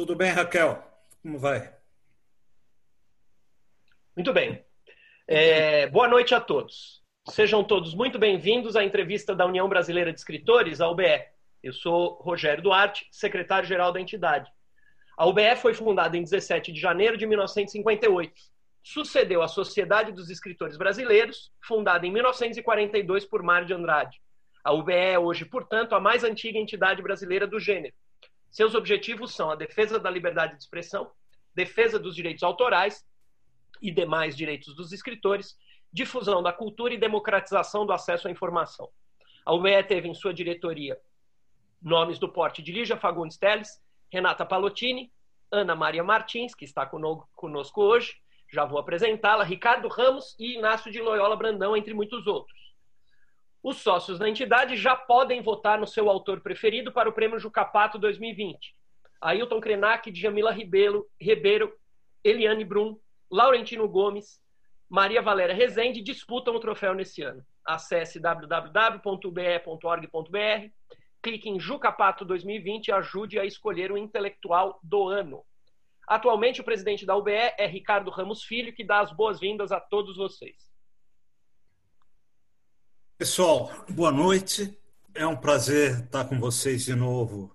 Tudo bem, Raquel? Como vai? Muito bem. É, boa noite a todos. Sejam todos muito bem-vindos à entrevista da União Brasileira de Escritores, a UBE. Eu sou Rogério Duarte, secretário-geral da entidade. A UBE foi fundada em 17 de janeiro de 1958. Sucedeu a Sociedade dos Escritores Brasileiros, fundada em 1942 por Mário de Andrade. A UBE é hoje, portanto, a mais antiga entidade brasileira do gênero. Seus objetivos são a defesa da liberdade de expressão, defesa dos direitos autorais e demais direitos dos escritores, difusão da cultura e democratização do acesso à informação. A UBE teve em sua diretoria nomes do porte de Lígia Fagundes Teles, Renata Palottini, Ana Maria Martins, que está conosco hoje, já vou apresentá-la, Ricardo Ramos e Inácio de Loyola Brandão, entre muitos outros. Os sócios da entidade já podem votar no seu autor preferido para o Prêmio Jucapato 2020. Ailton Krenak, Djamila Ribeiro, Ribeiro Eliane Brum, Laurentino Gomes, Maria Valéria Rezende disputam o troféu nesse ano. Acesse www.be.org.br, clique em Jucapato 2020 e ajude a escolher o intelectual do ano. Atualmente, o presidente da UBE é Ricardo Ramos Filho, que dá as boas-vindas a todos vocês. Pessoal, boa noite. É um prazer estar com vocês de novo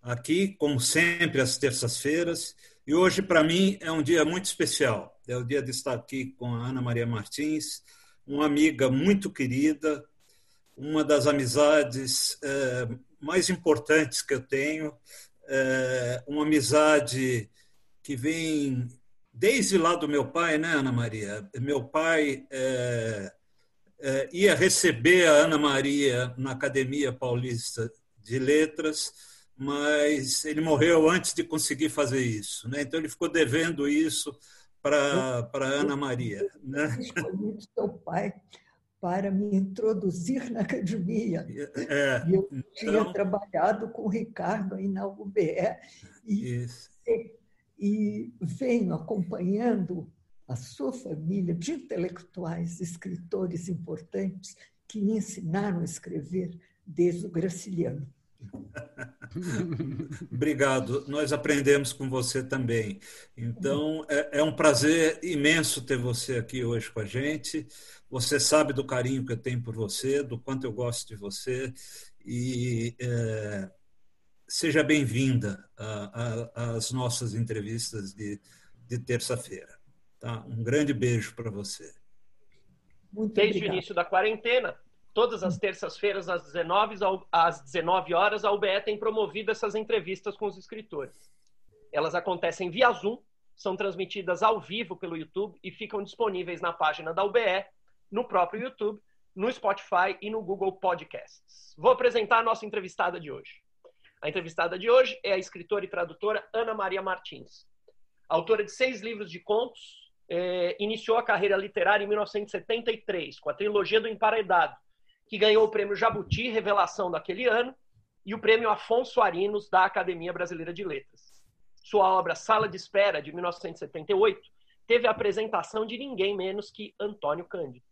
aqui, como sempre, às terças-feiras. E hoje, para mim, é um dia muito especial. É o dia de estar aqui com a Ana Maria Martins, uma amiga muito querida, uma das amizades é, mais importantes que eu tenho, é, uma amizade que vem desde lá do meu pai, né, Ana Maria? Meu pai é, ia receber a Ana Maria na Academia Paulista de Letras mas ele morreu antes de conseguir fazer isso. Né? Então, ele ficou devendo isso para Ana Maria. Né? Escolhi seu pai para me introduzir na academia. É, eu então... tinha trabalhado com o Ricardo aí na UBE e, e, e venho acompanhando a sua família de intelectuais, escritores importantes que me ensinaram a escrever desde o Graciliano. Obrigado. Nós aprendemos com você também. Então, é, é, um prazer imenso ter você aqui hoje com a gente. Você sabe do carinho que eu tenho por você, do quanto eu gosto de você. E é, seja bem-vinda às nossas entrevistas de, de terça-feira. Tá? Um grande beijo para você. Muito Desde obrigado. o início da quarentena, Todas as terças-feiras, às 19, às 19 horas, a UBE tem promovido essas entrevistas com os escritores. Elas acontecem via Zoom, são transmitidas ao vivo pelo YouTube e ficam disponíveis na página da UBE, no próprio YouTube, no Spotify e no Google Podcasts. Vou apresentar a nossa entrevistada de hoje. A entrevistada de hoje é a escritora e tradutora Ana Maria Martins. Autora de seis livros de contos, eh, iniciou a carreira literária em 1973, com a trilogia do Emparedado, que ganhou o prêmio Jabuti Revelação daquele ano e o prêmio Afonso Arinos da Academia Brasileira de Letras. Sua obra Sala de Espera, de 1978, teve a apresentação de ninguém menos que Antônio Cândido.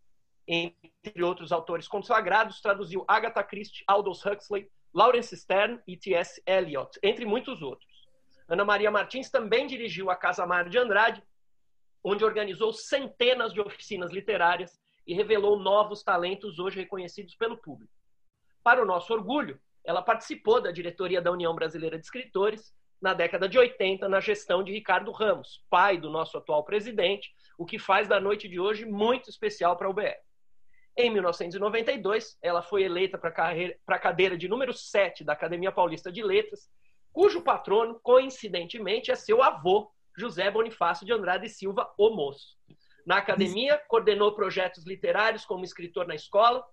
Entre outros autores consagrados, traduziu Agatha Christie, Aldous Huxley, Lawrence Stern e T.S. Eliot, entre muitos outros. Ana Maria Martins também dirigiu a Casa Mário de Andrade, onde organizou centenas de oficinas literárias e revelou novos talentos hoje reconhecidos pelo público. Para o nosso orgulho, ela participou da diretoria da União Brasileira de Escritores na década de 80, na gestão de Ricardo Ramos, pai do nosso atual presidente, o que faz da noite de hoje muito especial para a UBE. Em 1992, ela foi eleita para a cadeira de número 7 da Academia Paulista de Letras, cujo patrono, coincidentemente, é seu avô, José Bonifácio de Andrade Silva, o moço. Na academia, coordenou projetos literários como escritor na escola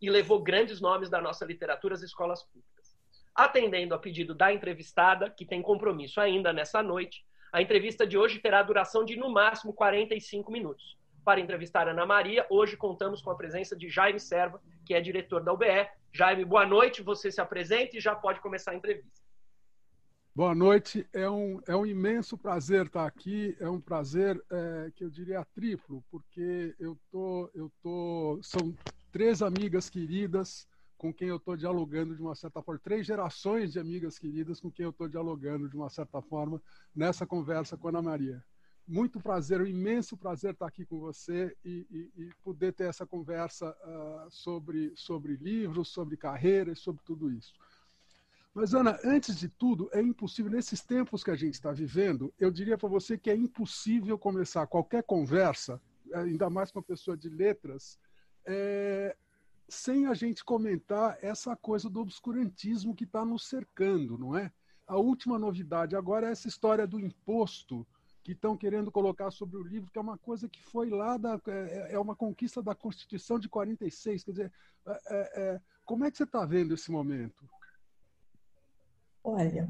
e levou grandes nomes da nossa literatura às escolas públicas. Atendendo a pedido da entrevistada, que tem compromisso ainda nessa noite, a entrevista de hoje terá duração de no máximo 45 minutos. Para entrevistar Ana Maria, hoje contamos com a presença de Jaime Serva, que é diretor da UBE. Jaime, boa noite, você se apresenta e já pode começar a entrevista. Boa noite, é um, é um imenso prazer estar aqui, é um prazer é, que eu diria triplo, porque eu tô, eu tô, são três amigas queridas com quem eu estou dialogando de uma certa forma, três gerações de amigas queridas com quem eu estou dialogando de uma certa forma nessa conversa com a Ana Maria. Muito prazer, um imenso prazer estar aqui com você e, e, e poder ter essa conversa uh, sobre, sobre livros, sobre carreiras, sobre tudo isso. Mas, Ana, antes de tudo, é impossível, nesses tempos que a gente está vivendo, eu diria para você que é impossível começar qualquer conversa, ainda mais com uma pessoa de letras, é, sem a gente comentar essa coisa do obscurantismo que está nos cercando, não é? A última novidade agora é essa história do imposto que estão querendo colocar sobre o livro, que é uma coisa que foi lá da é, é uma conquista da Constituição de 46. Quer dizer, é, é, é, como é que você está vendo esse momento? Olha,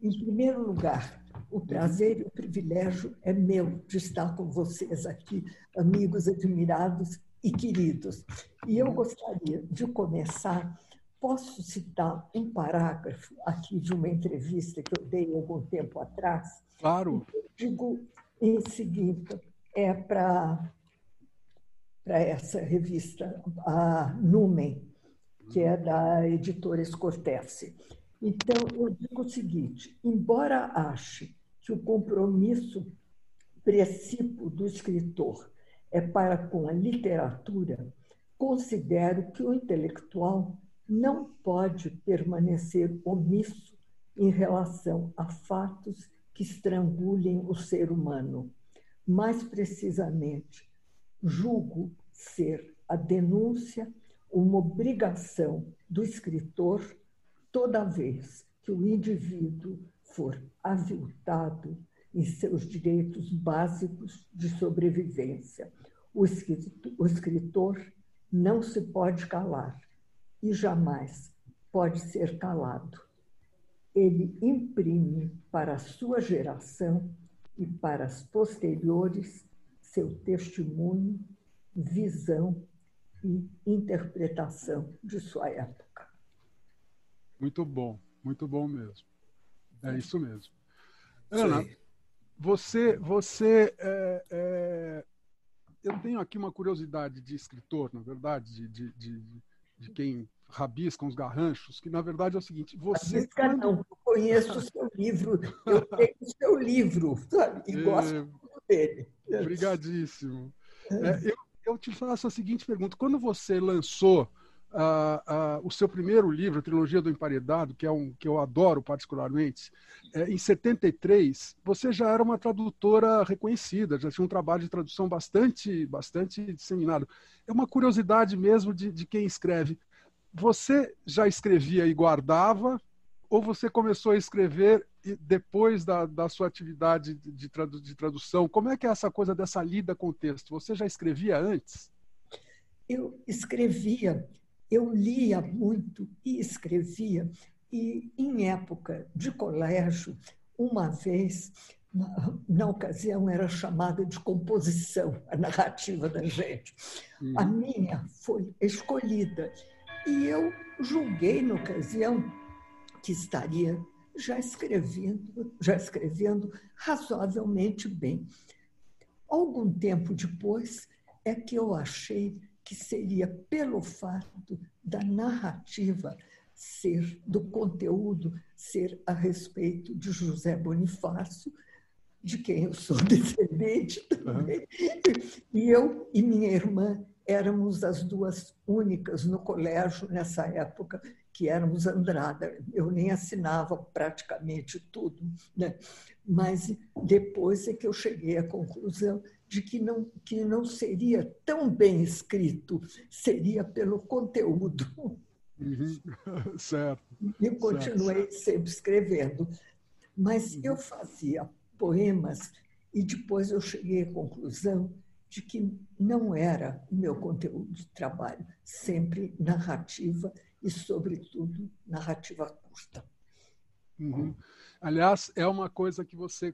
em primeiro lugar, o prazer e o privilégio é meu de estar com vocês aqui, amigos admirados e queridos. E eu gostaria de começar. Posso citar um parágrafo aqui de uma entrevista que eu dei algum tempo atrás? Claro. Eu digo em seguida, é para essa revista, a Numen, que é da editora Escortece. Então, eu digo o seguinte: embora ache que o compromisso precípio do escritor é para com a literatura, considero que o intelectual não pode permanecer omisso em relação a fatos que estrangulhem o ser humano. Mais precisamente, julgo ser a denúncia uma obrigação do escritor toda vez que o indivíduo for aviltado em seus direitos básicos de sobrevivência. O escritor não se pode calar e jamais pode ser calado. Ele imprime para a sua geração e para as posteriores seu testemunho, visão e interpretação de sua época. Muito bom, muito bom mesmo. É isso mesmo. Ana, você, você é, é, eu tenho aqui uma curiosidade de escritor, na verdade, de, de, de, de quem rabisca uns garranchos, que na verdade é o seguinte: você. Rabisca quando... não, eu conheço o seu livro, eu tenho o seu livro, sabe? E é... gosto dele. Obrigadíssimo. É, eu, eu te faço a seguinte pergunta: quando você lançou uh, uh, o seu primeiro livro, a Trilogia do Emparedado, que é um que eu adoro particularmente, é, em 73, você já era uma tradutora reconhecida, já tinha um trabalho de tradução bastante, bastante disseminado. É uma curiosidade mesmo de, de quem escreve. Você já escrevia e guardava, ou você começou a escrever depois da, da sua atividade de, tradu de tradução? Como é que é essa coisa dessa lida com o texto? Você já escrevia antes? Eu escrevia eu lia muito e escrevia, e em época de colégio, uma vez, na, na ocasião, era chamada de composição, a narrativa da gente. Uhum. A minha foi escolhida. E eu julguei, na ocasião, que estaria já escrevendo, já escrevendo razoavelmente bem. Algum tempo depois é que eu achei que seria pelo fato da narrativa ser, do conteúdo ser a respeito de José Bonifácio, de quem eu sou descendente também. E eu e minha irmã éramos as duas únicas no colégio nessa época que éramos Andrada. Eu nem assinava praticamente tudo, né? mas depois é que eu cheguei à conclusão de que não, que não seria tão bem escrito, seria pelo conteúdo. Uhum. Certo. E continuei certo. sempre escrevendo. Mas uhum. eu fazia poemas e depois eu cheguei à conclusão de que não era o meu conteúdo de trabalho, sempre narrativa e, sobretudo, narrativa curta. Uhum. Aliás, é uma coisa que você uh,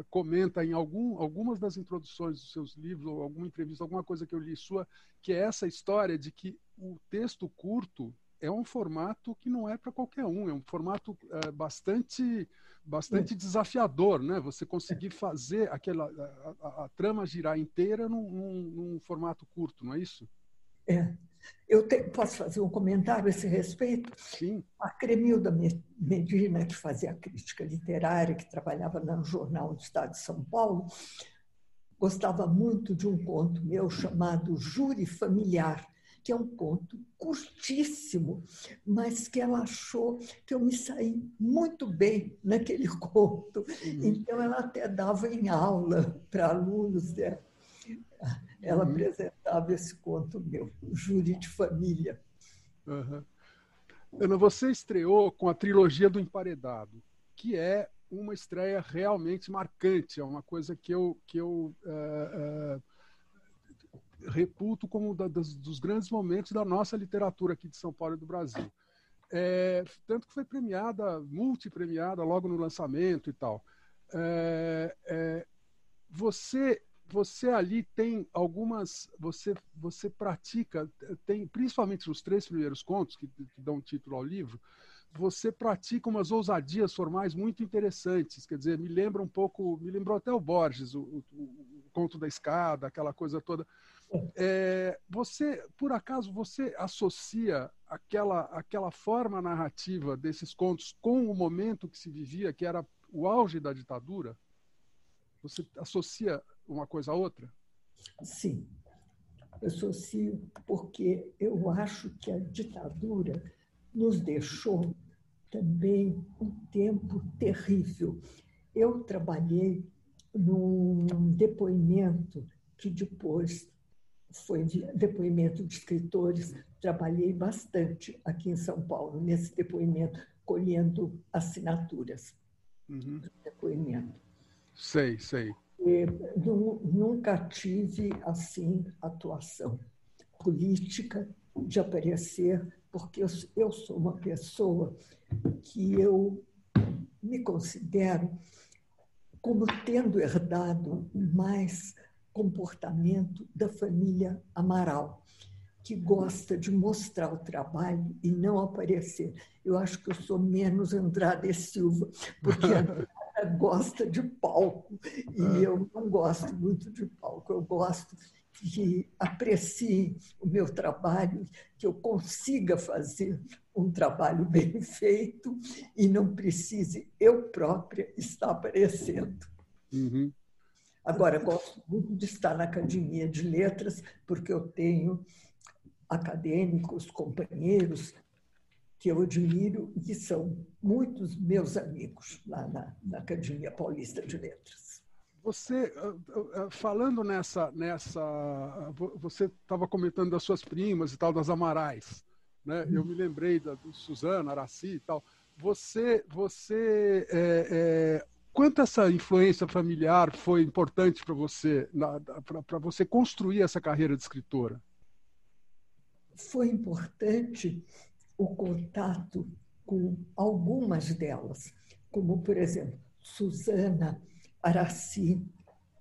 uh, comenta em algum, algumas das introduções dos seus livros, ou alguma entrevista, alguma coisa que eu li sua, que é essa história de que o texto curto é um formato que não é para qualquer um, é um formato uh, bastante, bastante desafiador, né? Você conseguir fazer aquela a, a, a trama girar inteira num, num, num, formato curto, não é isso? É. Eu posso fazer um comentário a esse respeito? Sim. A Cremilda Medina, que fazia crítica literária, que trabalhava no Jornal do Estado de São Paulo, gostava muito de um conto meu chamado Júri Familiar, que é um conto curtíssimo, mas que ela achou que eu me saí muito bem naquele conto. Então, ela até dava em aula para alunos dela ela uhum. apresentava esse conto meu, Júri de Família. Uhum. Ana, você estreou com a trilogia do Emparedado, que é uma estreia realmente marcante, é uma coisa que eu, que eu uh, uh, reputo como da, das, dos grandes momentos da nossa literatura aqui de São Paulo e do Brasil. É, tanto que foi premiada, multipremiada logo no lançamento e tal. É, é, você você ali tem algumas, você você pratica, tem principalmente nos três primeiros contos que, que dão título ao livro, você pratica umas ousadias formais muito interessantes. Quer dizer, me lembra um pouco, me lembrou até o Borges, o, o, o conto da escada, aquela coisa toda. É, você, por acaso, você associa aquela aquela forma narrativa desses contos com o momento que se vivia, que era o auge da ditadura? Você associa uma coisa a outra? Sim, associo porque eu acho que a ditadura nos deixou também um tempo terrível. Eu trabalhei num depoimento que depois foi depoimento de escritores, trabalhei bastante aqui em São Paulo, nesse depoimento, colhendo assinaturas uhum. depoimento. Sei, sei nunca tive assim atuação política de aparecer, porque eu, eu sou uma pessoa que eu me considero como tendo herdado mais comportamento da família Amaral, que gosta de mostrar o trabalho e não aparecer. Eu acho que eu sou menos Andrade Silva, porque gosta de palco e ah. eu não gosto muito de palco. Eu gosto que apreciem o meu trabalho, que eu consiga fazer um trabalho bem feito e não precise eu própria estar aparecendo. Uhum. Agora, gosto muito de estar na Academia de Letras, porque eu tenho acadêmicos, companheiros que eu admiro e que são muitos meus amigos lá na, na Academia Paulista de Letras. Você, ah, ah, ah, falando nessa, nessa você estava comentando das suas primas e tal, das Amarais, né? Eu me lembrei da do Suzana, Araci e tal. Você, você, é, é, quanto essa influência familiar foi importante para você, para você construir essa carreira de escritora? Foi importante o contato com algumas delas, como, por exemplo, Susana, Araci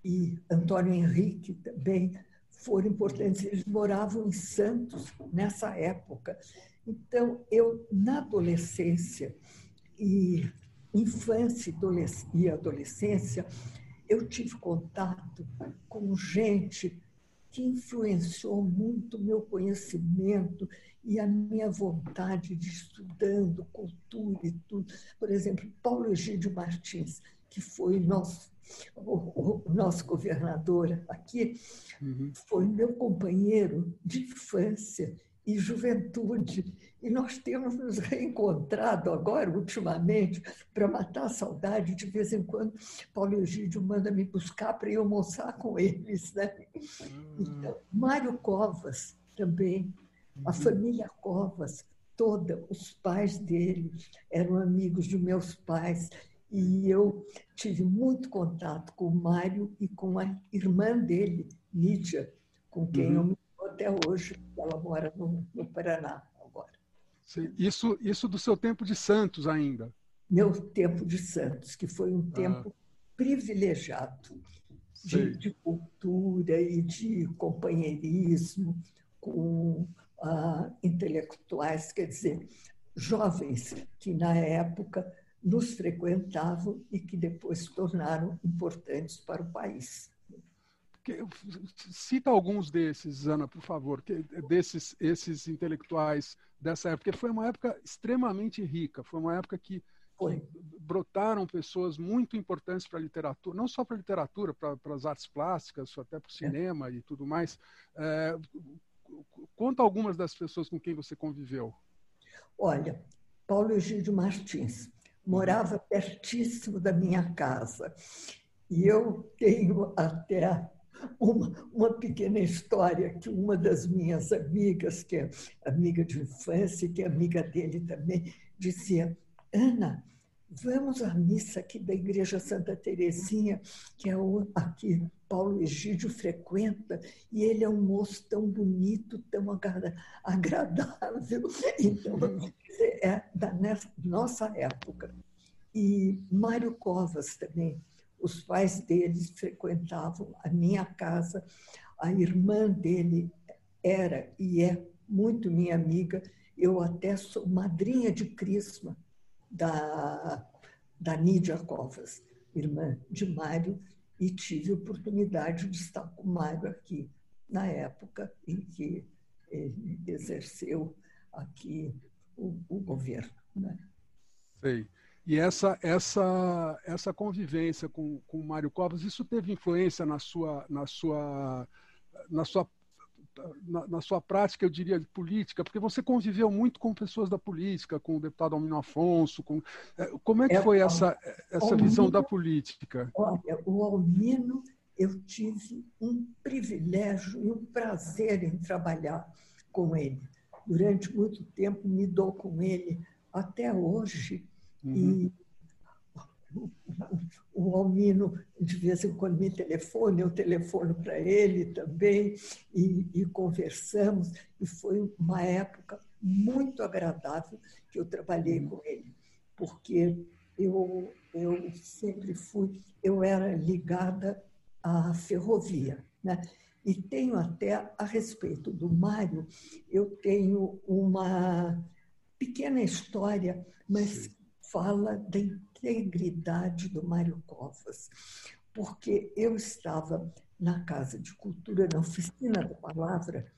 e Antônio Henrique também foram importantes. Eles moravam em Santos nessa época. Então, eu, na adolescência e infância e adolescência, eu tive contato com gente que influenciou muito o meu conhecimento e a minha vontade de estudando cultura e tudo. Por exemplo, Paulo Egídio Martins, que foi nosso, o, o nosso governador aqui, uhum. foi meu companheiro de infância e juventude. E nós temos nos reencontrado agora, ultimamente, para matar a saudade. De vez em quando, Paulo Egídio manda me buscar para ir almoçar com eles. Né? Uhum. Então, Mário Covas também a família Covas, toda, os pais dele eram amigos de meus pais. E eu tive muito contato com o Mário e com a irmã dele, Lídia, com quem uhum. eu me até hoje. Ela mora no, no Paraná. Isso, isso do seu tempo de Santos ainda? Meu tempo de Santos, que foi um ah. tempo privilegiado de, de, cultura e de companheirismo com uh, intelectuais, quer dizer, jovens que na época nos frequentavam e que depois se tornaram importantes para o país. Cita alguns desses, Ana, por favor, desses esses intelectuais dessa época, porque foi uma época extremamente rica, foi uma época que, que brotaram pessoas muito importantes para a literatura, não só para a literatura, para, as artes plásticas, até para o é. cinema é. e tudo mais. É, conta algumas das pessoas com quem você conviveu. Olha, Paulo Egídio Martins morava pertíssimo da minha casa. E eu tenho até uma, uma pequena história que uma das minhas amigas, que é amiga de infância, que é amiga dele também, dizia: Ana, vamos à missa aqui da Igreja Santa Terezinha, que é o, aqui Paulo Egídio frequenta, e ele é um moço tão bonito, tão agradável. Então, é da nossa época. E Mário Covas também, os pais deles frequentavam a minha casa, a irmã dele era e é muito minha amiga, eu até sou madrinha de crisma da, da Nídia Covas, irmã de Mário, e tive oportunidade de estar com Mário aqui na época em que ele exerceu aqui o, o governo. Né? Sei. E essa, essa, essa convivência com, com o Mário Covas, isso teve influência na sua, na sua, na sua na, na, sua prática, eu diria, de política, porque você conviveu muito com pessoas da política, com o deputado Almino Afonso. Com, é, como é que é, foi essa, essa Almino, visão da política? Olha, o Almino, eu tive um privilégio e um prazer em trabalhar com ele. Durante muito tempo me dou com ele até hoje Uhum. E o Almino, de vez em quando, me telefona, eu telefono para ele também, e, e, conversamos. E foi uma época muito agradável que eu trabalhei uhum. com ele, porque eu, eu sempre fui, eu era ligada à ferrovia, né? E tenho até, a respeito do Mário, eu tenho uma pequena história, mas Sim fala da integridade do Mário Covas, porque eu estava na Casa de Cultura, na oficina da palavra,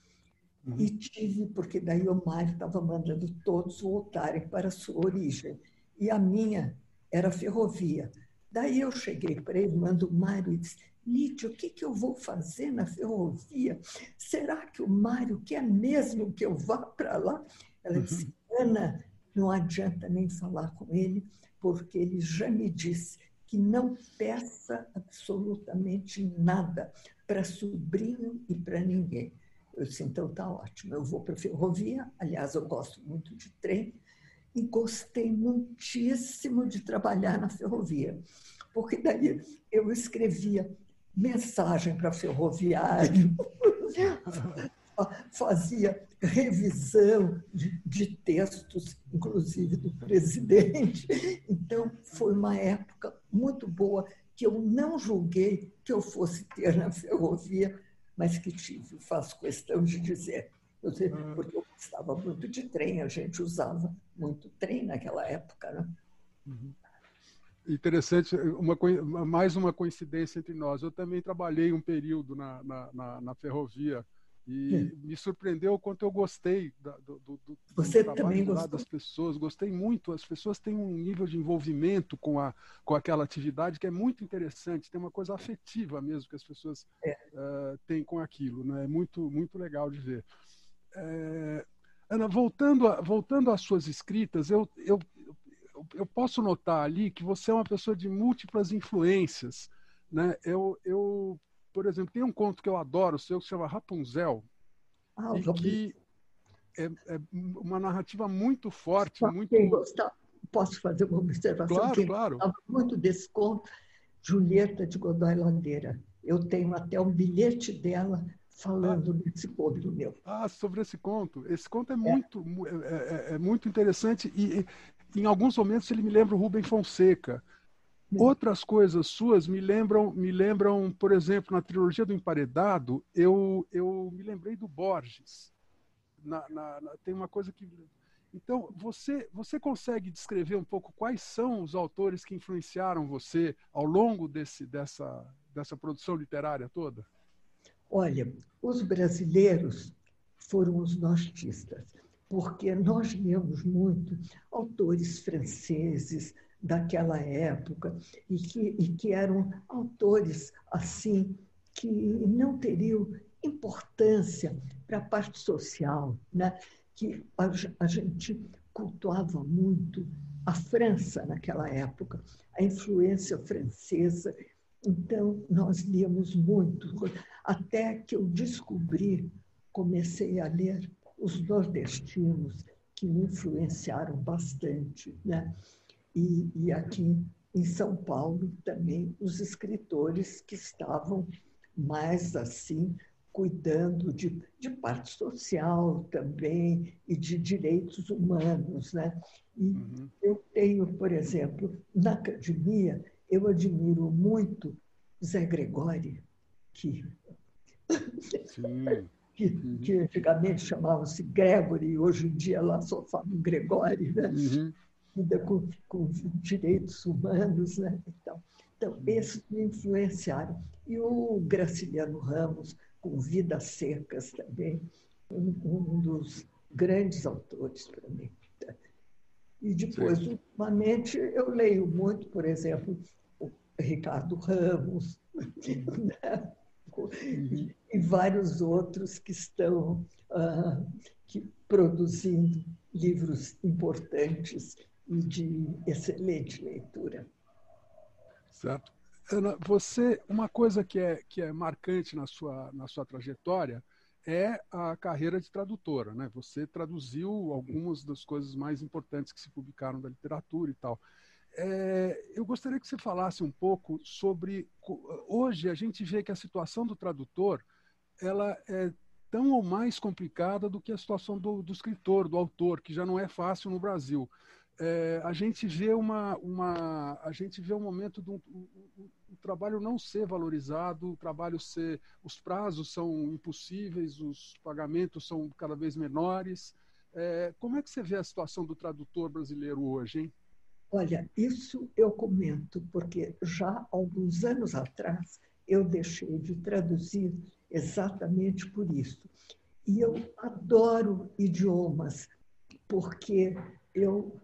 uhum. e tive, porque daí o Mário estava mandando todos voltarem para a sua origem, e a minha era ferrovia. Daí eu cheguei para ele, mando o Mário e disse, Lídia, o que, que eu vou fazer na ferrovia? Será que o Mário quer mesmo que eu vá para lá? Ela uhum. disse, Ana, não adianta nem falar com ele, porque ele já me disse que não peça absolutamente nada para sobrinho e para ninguém. Eu disse, então tá ótimo, eu vou para a ferrovia, aliás, eu gosto muito de trem, e gostei muitíssimo de trabalhar na ferrovia, porque daí eu escrevia mensagem para ferroviário, fazia revisão de, de, textos, inclusive do presidente. Então, foi uma época muito boa que eu não julguei que eu fosse ter na ferrovia, mas que tive. Faço questão de dizer, hum. porque eu gostava muito de trem, a gente usava muito trem naquela época. Né? Uhum. Interessante, uma, mais uma coincidência entre nós. Eu também trabalhei um período na, na, na, na ferrovia e é. me surpreendeu o quanto eu gostei da, do, do, do, Você do também gostou? das pessoas. Gostei muito. As pessoas têm um nível de envolvimento com, a, com aquela atividade que é muito interessante. Tem uma coisa afetiva mesmo que as pessoas é. uh, têm com aquilo. Né? É muito, muito legal de ver. É, Ana, voltando, a, voltando às suas escritas, eu, eu, eu posso notar ali que você é uma pessoa de múltiplas influências. Né? Eu, eu por exemplo, tem um conto que eu adoro, seu, que se chama Rapunzel, ah, e que é, é, uma narrativa muito forte, Só muito... Gostar, posso fazer uma observação? Claro, quem claro. muito desse conto, Julieta de Godoy Landeira. Eu tenho até um bilhete dela falando ah, desse conto meu. Ah, sobre esse conto. Esse conto é, é. muito, é, é, é, muito interessante e, e, em alguns momentos ele me lembra o Rubem Fonseca. Outras coisas suas me lembram, me lembram, por exemplo, na trilogia do Emparedado, eu, eu me lembrei do Borges. Na, na, na, tem uma coisa que. Então, você, você consegue descrever um pouco quais são os autores que influenciaram você ao longo desse, dessa, dessa produção literária toda? Olha, os brasileiros foram os nostistas, porque nós lemos muito autores franceses daquela época e que, e que eram autores assim que não teriam importância para a parte social, né? que a, a gente cultuava muito a França naquela época, a influência francesa. Então, nós líamos muito, até que eu descobri, comecei a ler os nordestinos, que me influenciaram bastante. Né? E, e aqui em São Paulo também os escritores que estavam mais assim cuidando de, de parte social também e de direitos humanos. Né? E uhum. eu tenho, por exemplo, na academia, eu admiro muito Zé Gregori, que, que, uhum. que antigamente chamava-se Gregory, hoje em dia lá só falam Gregori, né? Uhum. Com, com direitos humanos. Né? Então, então, esses me influenciaram. E o Graciliano Ramos, com Vidas Secas também, um, um dos grandes autores para mim. E depois, Sim. ultimamente, eu leio muito, por exemplo, o Ricardo Ramos, né? uhum. e vários outros que estão uh, que, produzindo livros importantes e de excelente leitura. Certo. Ana, você, uma coisa que é, que é marcante na sua, na sua trajetória é a carreira de tradutora, né? Você traduziu algumas das coisas mais importantes que se publicaram da literatura e tal. É, eu gostaria que você falasse um pouco sobre hoje a gente vê que a situação do tradutor ela é tão ou mais complicada do que a situação do, do escritor, do autor, que já não é fácil no Brasil é, a gente vê uma, uma a gente vê um momento do um, o trabalho não ser valorizado, o trabalho ser, os prazos são impossíveis, os pagamentos são cada vez menores. É, como é que você vê a situação do tradutor brasileiro hoje, hein? Olha, isso eu comento porque já alguns anos atrás eu deixei de traduzir exatamente por isso. E eu adoro idiomas, porque eu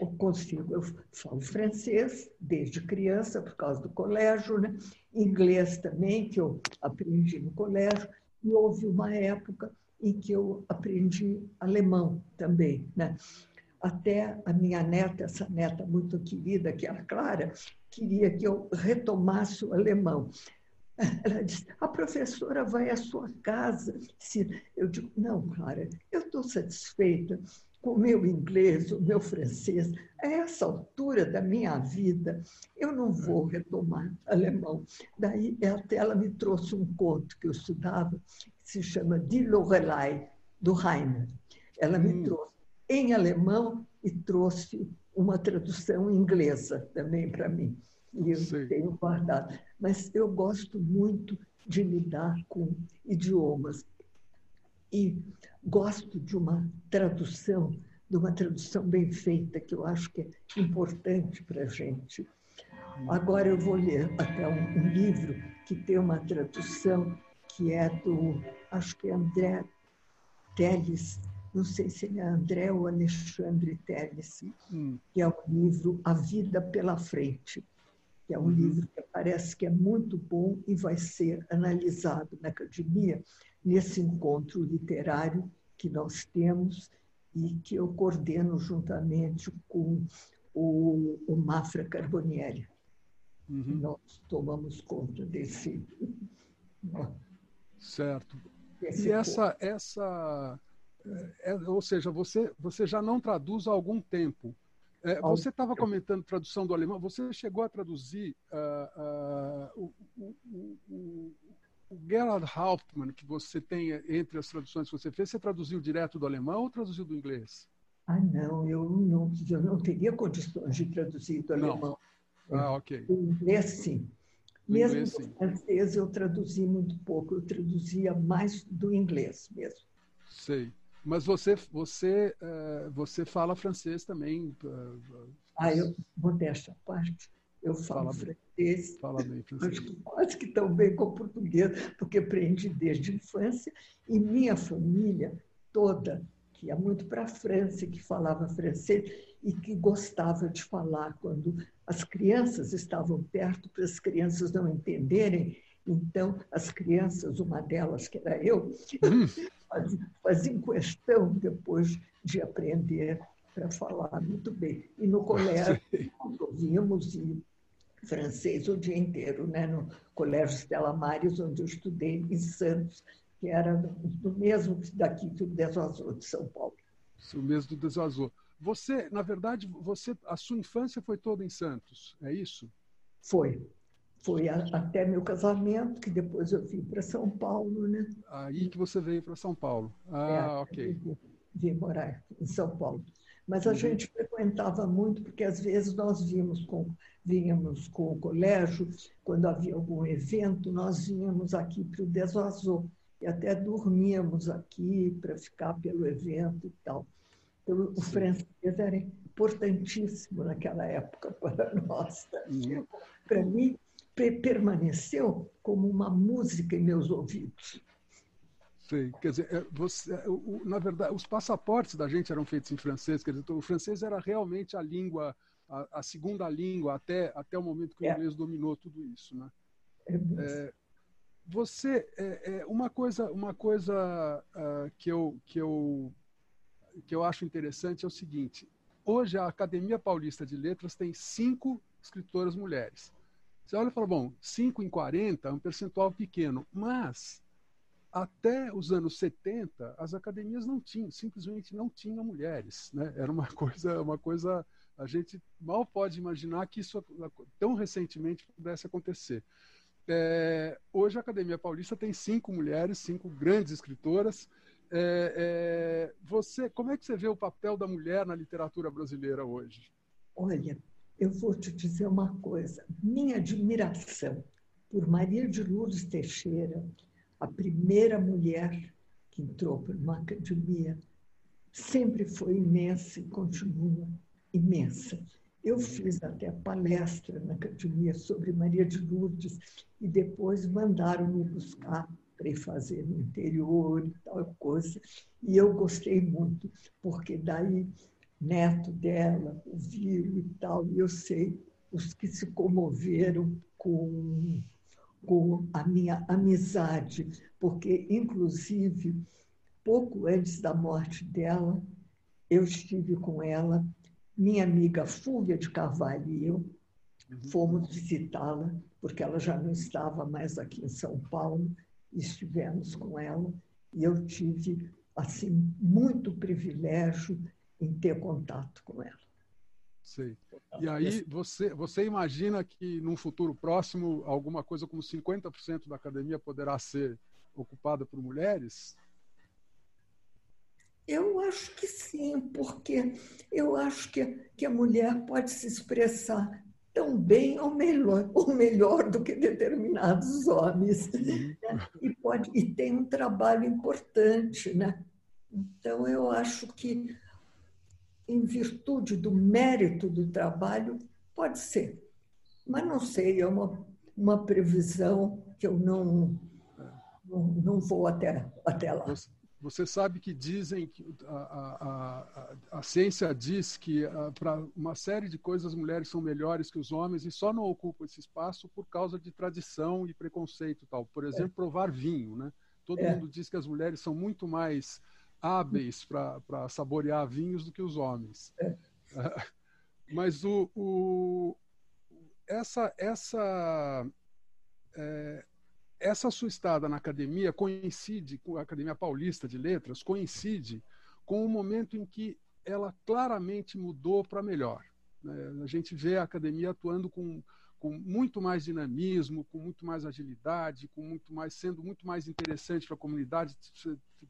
eu consigo, eu falo francês desde criança, por causa do colégio, né? inglês também, que eu aprendi no colégio, e houve uma época em que eu aprendi alemão também. Né? Até a minha neta, essa neta muito querida, que é a Clara, queria que eu retomasse o alemão. Ela disse: a professora vai à sua casa. Eu digo: não, Clara, eu estou satisfeita o meu inglês, o meu francês, a essa altura da minha vida, eu não vou retomar alemão. Daí até ela me trouxe um conto que eu estudava, que se chama Die Lorelei, do Heine. Ela me hum. trouxe em alemão e trouxe uma tradução inglesa também para mim. E eu Sim. tenho guardado. Mas eu gosto muito de lidar com idiomas. E gosto de uma tradução, de uma tradução bem feita, que eu acho que é importante para a gente. Agora eu vou ler até um, um, livro que tem uma tradução que é do, acho que é André Teles, não sei se ele é André ou Alexandre Teles, hum. que é o livro A Vida pela Frente, que é um uhum. livro que parece que é muito bom e vai ser analisado na academia nesse encontro literário que nós temos e que eu coordeno juntamente com o, o Mafra Carbonieri. Uhum. Nós tomamos conta desse. Certo. Desse e essa, essa é, é, ou seja, você, você já não traduz há algum tempo. É, você estava comentando tradução do alemão. Você chegou a traduzir uh, uh, o, o, o, o Gerhard Hauptmann, que você tem entre as traduções que você fez, você traduziu direto do alemão ou traduziu do inglês? Ah, não, eu não, eu não teria condições de traduzir do não. alemão. Ah, ok. Do inglês, sim. Mesmo inglês, sim. francês, eu traduzi muito pouco, eu traduzia mais do inglês mesmo. Sei. Mas você, você, uh, você fala francês também? Uh, ah, eu, modéstia à parte, Eu falo Fala francês. Fala bem francês. Acho que quase que tão bem como português, porque aprendi desde a infância. E minha família toda, que ia muito para a França, que falava francês e que gostava de falar quando as crianças estavam perto, para as crianças não entenderem. Então, as crianças, uma delas, que era eu, hum. faziam questão depois de aprender para falar muito bem. E no colégio, nós ouvíamos francês o dia inteiro, né? no Colégio Stella Maris, onde eu estudei em Santos, que era do mesmo daqui do Desazô, de São Paulo. O mesmo do Desazô. Você, na verdade, você, a sua infância foi toda em Santos, é isso? Foi. Foi a, até meu casamento, que depois eu vim para São Paulo, né? Aí que você veio para São Paulo. Ah, é, ok. Vim morar em São Paulo. Mas a uhum. gente frequentava muito, porque às vezes nós vimos com, vínhamos com o colégio, quando havia algum evento, nós vínhamos aqui para o Desvazou, e até dormíamos aqui para ficar pelo evento e tal. Então, o francês era importantíssimo naquela época para nós. Uhum. Para mim, permaneceu como uma música em meus ouvidos. Quer dizer, é, você, é, na verdade, os passaportes da gente eram feitos em francês. Quer dizer, o francês era realmente a língua, a, a segunda língua até até o momento que o é. inglês dominou tudo isso, né? É, você, é, uma coisa, uma coisa uh, que eu que eu que eu acho interessante é o seguinte: hoje a Academia Paulista de Letras tem cinco escritoras mulheres. Você olha e fala, bom, 5 em 40 é um percentual pequeno, mas até os anos 70, as academias não tinham, simplesmente não tinham mulheres. Né? Era uma coisa, uma coisa, a gente mal pode imaginar que isso tão recentemente pudesse acontecer. É, hoje a Academia Paulista tem cinco mulheres, cinco grandes escritoras. É, é, você, como é que você vê o papel da mulher na literatura brasileira hoje? Olha, eu vou te dizer uma coisa. Minha admiração por Maria de Lourdes Teixeira, a primeira mulher que entrou para uma academia, sempre foi imensa e continua imensa. Eu fiz até palestra na academia sobre Maria de Lourdes e depois mandaram me buscar para fazer no interior e tal coisa. E eu gostei muito, porque daí neto dela ouviu e tal, e eu sei os que se comoveram com com a minha amizade, porque, inclusive, pouco antes da morte dela, eu estive com ela, minha amiga Fúvia de Carvalho e eu uhum. fomos visitá-la, porque ela já não estava mais aqui em São Paulo, estivemos com ela, e eu tive, assim, muito privilégio em ter contato com ela. Sei. E aí você, você imagina que num futuro próximo alguma coisa como 50% da academia poderá ser ocupada por mulheres? Eu acho que sim, porque eu acho que, que a mulher pode se expressar tão bem ou melhor, ou melhor do que determinados homens. Uhum. Né? E, pode, e tem um trabalho importante. Né? Então, eu acho que em virtude do mérito do trabalho, pode ser. Mas não sei, é uma, uma previsão que eu não, não, não vou até, até lá. Você sabe que dizem que a, a, a, a ciência diz que para uma série de coisas as mulheres são melhores que os homens e só não ocupam esse espaço por causa de tradição e preconceito tal. Por exemplo, é. provar vinho, né? Todo é. mundo diz que as mulheres são muito mais hábeis para saborear vinhos do que os homens. É. Mas o, o, essa, essa, é, essa sua estada na academia coincide com a Academia Paulista de Letras, coincide com o momento em que ela claramente mudou para melhor. Né? A gente vê a academia atuando com, com muito mais dinamismo, com muito mais agilidade, com muito mais sendo muito mais interessante para a comunidade,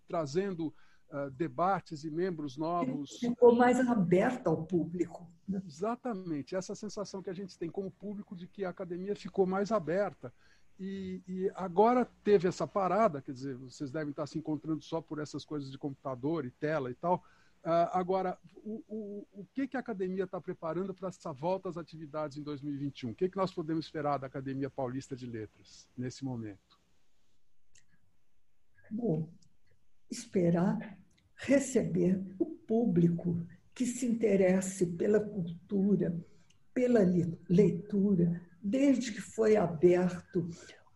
trazendo uh, debates e membros novos. Ficou mais aberta ao público. Né? Exatamente, essa sensação que a gente tem como público de que a academia ficou mais aberta. E, e, agora teve essa parada, quer dizer, vocês devem estar se encontrando só por essas coisas de computador e tela e tal, Uh, agora, o, o, o que, que a academia está preparando para essa volta às atividades em 2021? O que, que nós podemos esperar da Academia Paulista de Letras nesse momento? Bom, esperar receber o público que se interesse pela cultura, pela leitura, desde que foi aberto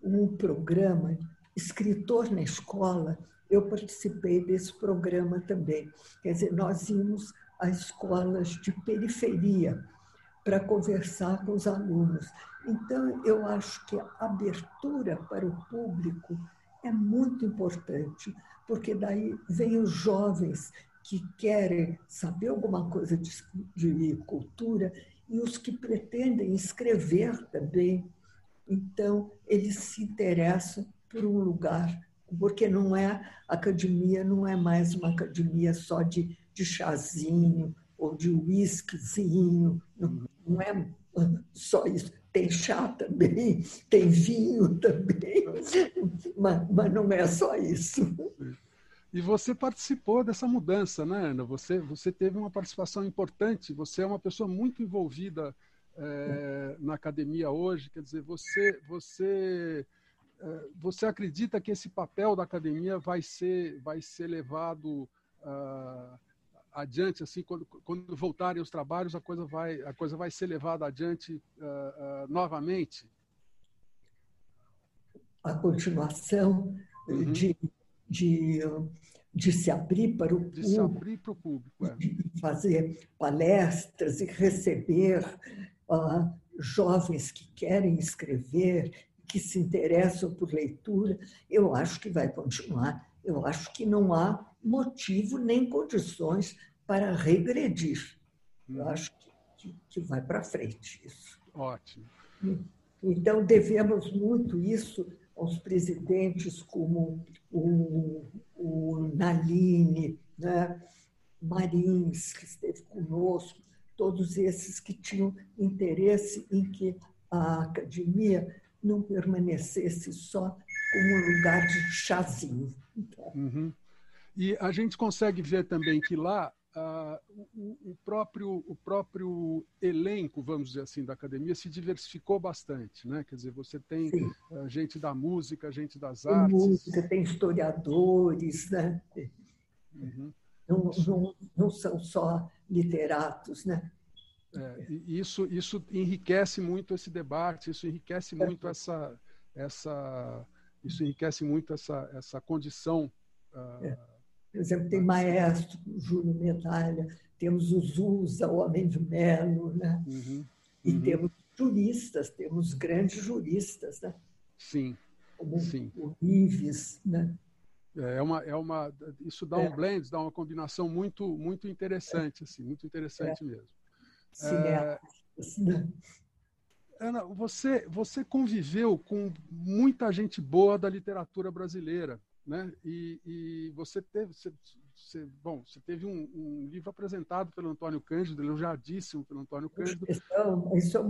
um programa Escritor na Escola, eu participei desse programa também. Quer dizer, nós íamos a escolas de periferia para conversar com os alunos. Então, eu acho que a abertura para o público é muito importante, porque daí vem os jovens que querem saber alguma coisa de, de cultura e os que pretendem escrever também. Então, eles se interessam por um lugar, porque não é academia, não é mais uma academia só de, de chazinho ou de uísquezinho, não, não é só isso. Tem chá também, tem vinho também, mas, mas não é só isso. E você participou dessa mudança, né, Ana? Você, você teve uma participação importante, você é uma pessoa muito envolvida é, na academia hoje, quer dizer, você, você, é, você acredita que esse papel da academia vai ser, vai ser levado uh, adiante, assim, quando, quando voltarem os trabalhos, a coisa vai, a coisa vai ser levada adiante uh, uh, novamente? A continuação uhum. de de, de se abrir para o de público, abrir para o público é. de fazer palestras e receber uh, jovens que querem escrever, que se interessam por leitura, eu acho que vai continuar. Eu acho que não há motivo nem condições para regredir. Eu uhum. acho que, que, vai para frente isso. Ótimo. Então, devemos muito isso aos presidentes como o, o Naline, né? Marins, que esteve conosco, todos esses que tinham interesse em que a academia não permanecesse só como um lugar de chazinho. Uhum. E a gente consegue ver também que lá uh, o, o, próprio, o próprio elenco, vamos dizer assim, da academia se diversificou bastante, né? Quer dizer, você tem uh, gente da música, gente das tem artes. música, tem historiadores, né? Uhum. Não, não, não são só literatos, né? É, isso, isso enriquece muito esse debate, isso enriquece é. muito essa, essa, isso enriquece muito essa, essa condição uh, é por exemplo, tem Maestro, Júlio Medalha, temos o Zusa, o Homem de Melo, né? Uhum, e uhum. temos juristas, temos grandes juristas, né? Sim, Como sim. o Ives, né? É, é uma, é uma, isso dá é. um blend, dá uma combinação muito, muito interessante, assim, muito interessante é. mesmo. É... né? Ana, você, você conviveu com muita gente boa da literatura brasileira né? E, e você teve, você, você, bom, você teve um, um, livro apresentado pelo Antônio Cândido, elogiadíssimo pelo Antônio Cândido. Isso, isso é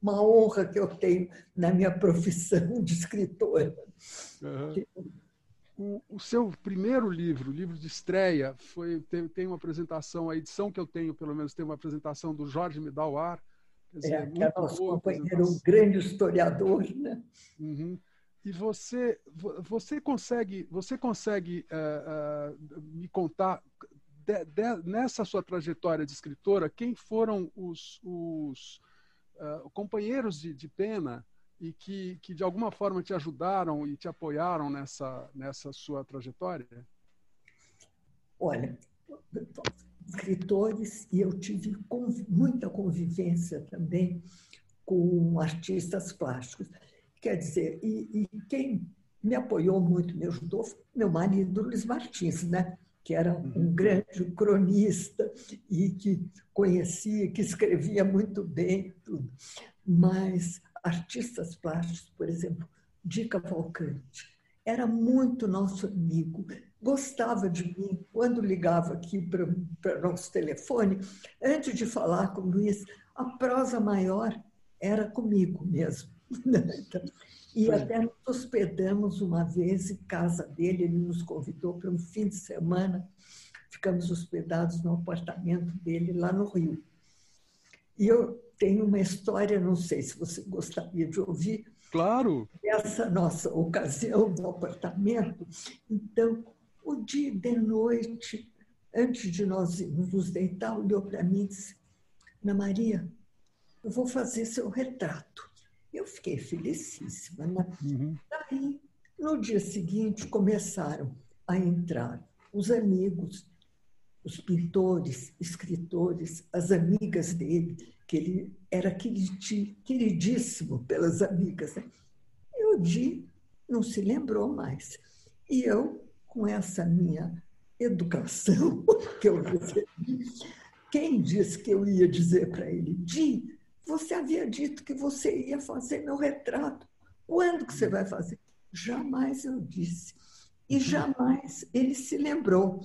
uma honra que eu tenho na minha profissão de escritora. Uhum. O, o, seu primeiro livro, livro de estreia, foi tem, tem, uma apresentação, a edição que eu tenho, pelo menos, tem uma apresentação do Jorge Medawar. Quer dizer, é, que é nosso companheiro, um grande historiador, né? Uhum. E você, você consegue, você consegue uh, uh, me contar de, de, nessa sua trajetória de escritora quem foram os, os uh, companheiros de, de, pena e que, que de alguma forma te ajudaram e te apoiaram nessa, nessa sua trajetória? Olha, escritores e eu tive muita convivência também com artistas plásticos. Quer dizer, e, e quem me apoiou muito, me ajudou, foi meu marido Luiz Martins, né? que era um uhum. grande cronista e que conhecia, que escrevia muito bem tudo. Mas artistas plásticos, por exemplo, Di Cavalcante, era muito nosso amigo, gostava de mim. Quando ligava aqui para o nosso telefone, antes de falar com o Luiz, a prosa maior era comigo mesmo. e até nos hospedamos uma vez em casa dele, ele nos convidou para um fim de semana ficamos hospedados no apartamento dele lá no Rio. E eu tenho uma história, não sei se você gostaria de ouvir. Claro. Essa nossa ocasião no apartamento. Então, o dia de noite, antes de nós nos deitar, olhou para mim e disse: Ana Maria, eu vou fazer seu retrato. Eu fiquei felicíssima. Né? Uhum. Daí, no dia seguinte, começaram a entrar os amigos, os pintores, escritores, as amigas dele, que ele era queridíssimo pelas amigas. Né? E o Di não se lembrou mais. E eu, com essa minha educação que eu recebi, quem disse que eu ia dizer para ele, Di, você havia dito que você ia fazer meu retrato. Quando que você vai fazer? Jamais eu disse. E uhum. jamais ele se lembrou.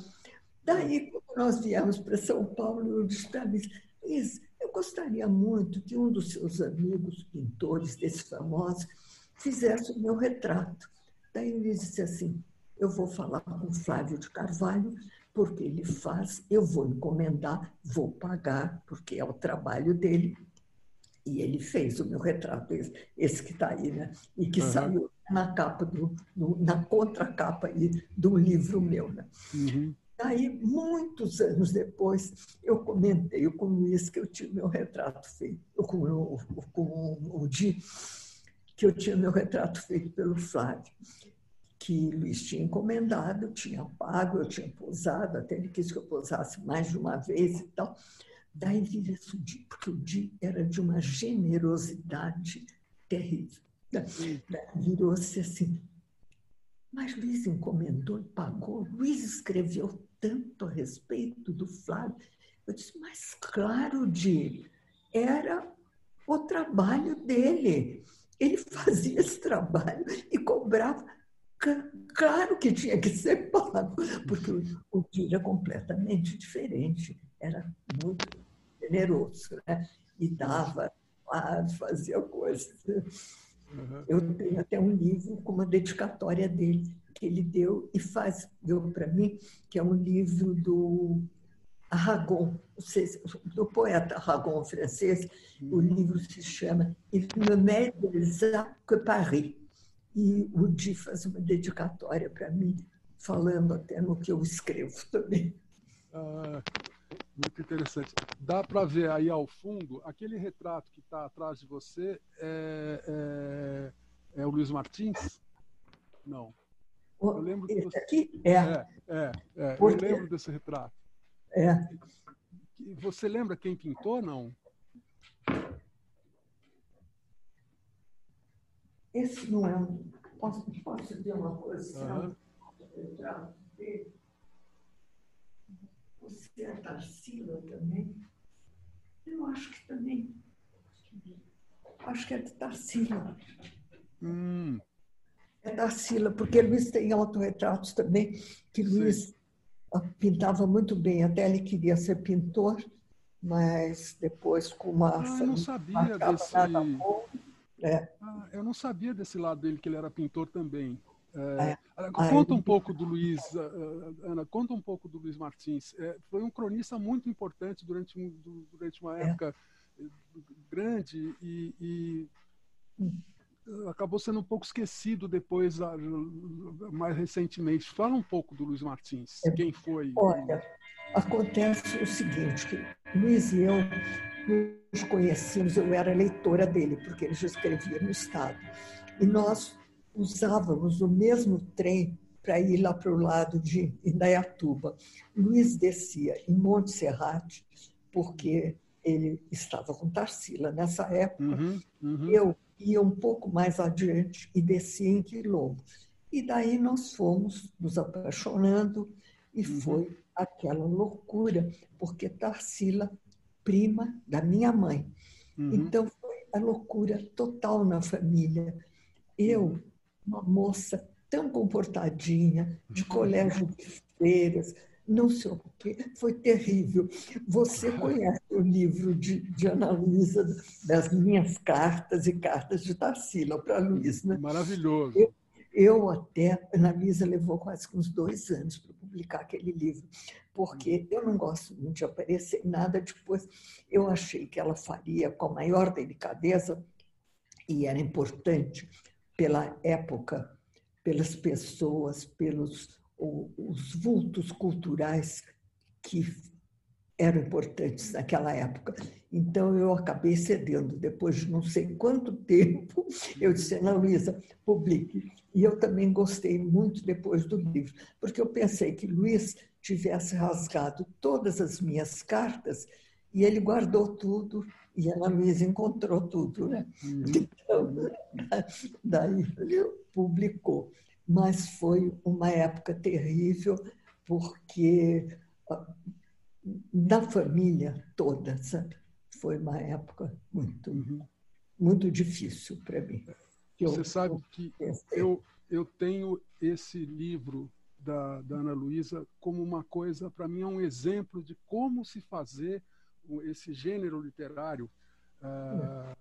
Daí, quando nós viemos para São Paulo, eu disse para mim, Liz, eu gostaria muito que um dos seus amigos, pintores desses famosos, fizesse o meu retrato. Daí ele disse assim, eu vou falar com o Flávio de Carvalho, porque ele faz, eu vou encomendar, vou pagar, porque é o trabalho dele. E ele fez o meu retrato, esse, esse que está aí, né? E que uhum. saiu na capa, do, na contracapa aí do livro meu, né? Uhum. Daí, muitos anos depois, eu comentei com o Luiz que eu tinha meu retrato feito, com, o, com o Di, que eu tinha meu retrato feito pelo Flávio que Luiz tinha encomendado, tinha pago, eu tinha posado, até ele quis que eu posasse mais de uma vez e tal. Daí vira o Di, porque o Di era de uma generosidade terrível. Virou-se assim, mas Luiz encomendou e pagou. Luiz escreveu tanto a respeito do Flávio. Eu disse, mas claro, Di, era o trabalho dele. Ele fazia esse trabalho e cobrava Claro que tinha que ser pago, porque o tiro é completamente diferente, era muito generoso, né? e dava, fazia coisas. Uhum. Eu tenho até um livro com uma dedicatória dele, que ele deu e faz, deu para mim, que é um livro do Aragon, do poeta Aragon francês. O uhum. livro se chama Il ne m'aide que Paris e o Di faz uma dedicatória para mim, falando até no que eu escrevo também. Ah, muito interessante. Dá para ver aí ao fundo, aquele retrato que está atrás de você é, é, é, o Luiz Martins? Não. Eu lembro Esse você... aqui? É. É, é, é. eu lembro desse retrato. É. Você lembra quem pintou, não? Esse não é um. Posso, posso dizer uma coisa? Uhum. Você é Tarsila também? Eu acho que também. Acho que é de Tarsila. Hum. É Tarsila, porque Luiz tem autorretratos também, que Luiz Sim. pintava muito bem. Até ele queria ser pintor, mas depois, com uma. Ah, eu não sabia desse. Nada bom, é. Ah, eu não sabia desse lado dele que ele era pintor também. É, é. Ah, conta um pouco do Luiz, ah, Ana, conta um pouco do Luiz Martins. É, foi um cronista muito importante durante, durante uma é. época eh, grande e, e, acabou sendo um pouco esquecido depois, mais recentemente. Fala um pouco do Luiz Martins. É. Quem foi? Olha, acontece o seguinte, que Luiz e eu nos conhecíamos, eu era leitora dele, porque ele já escrevia no Estado. E nós usávamos o mesmo trem para ir lá para o lado de Indaiatuba. Luiz descia em Monte Serrate, porque ele estava com Tarsila nessa época. Uhum, uhum. Eu ia um pouco mais adiante e descia em Quilombo. E daí nós fomos nos apaixonando e uhum. foi aquela loucura, porque Tarsila prima da minha mãe. Uhum. Então foi a loucura total na família. Eu, uma moça tão comportadinha, de uhum. colégio de feiras, não sei o quê, foi terrível. Você conhece o livro de, de Ana Luísa, das minhas cartas e cartas de Tarsila para Luiz, né? Maravilhoso. Eu, Eu até, Ana Luísa levou quase uns dois anos para publicar aquele livro, porque eu não gosto muito de aparecer nada. Depois, eu achei que ela faria com a maior delicadeza, e era importante pela época, pelas pessoas, pelos os vultos culturais que eram importantes naquela época. Então, eu acabei cedendo. Depois de não sei quanto tempo, eu disse, Ana Luísa, publique. E eu também gostei muito depois do livro, porque eu pensei que Luiz tivesse rasgado todas as minhas cartas e ele guardou tudo e a Ana Luísa encontrou tudo. Né? Uhum. Então, daí ele publicou. Mas foi uma época terrível, porque da família toda, sabe? Foi uma época muito, uhum. muito difícil para mim. Você eu, sabe que eu, eu tenho esse livro da, da Ana Luísa como uma coisa, para mim, é um exemplo de como se fazer esse gênero literário. Uh,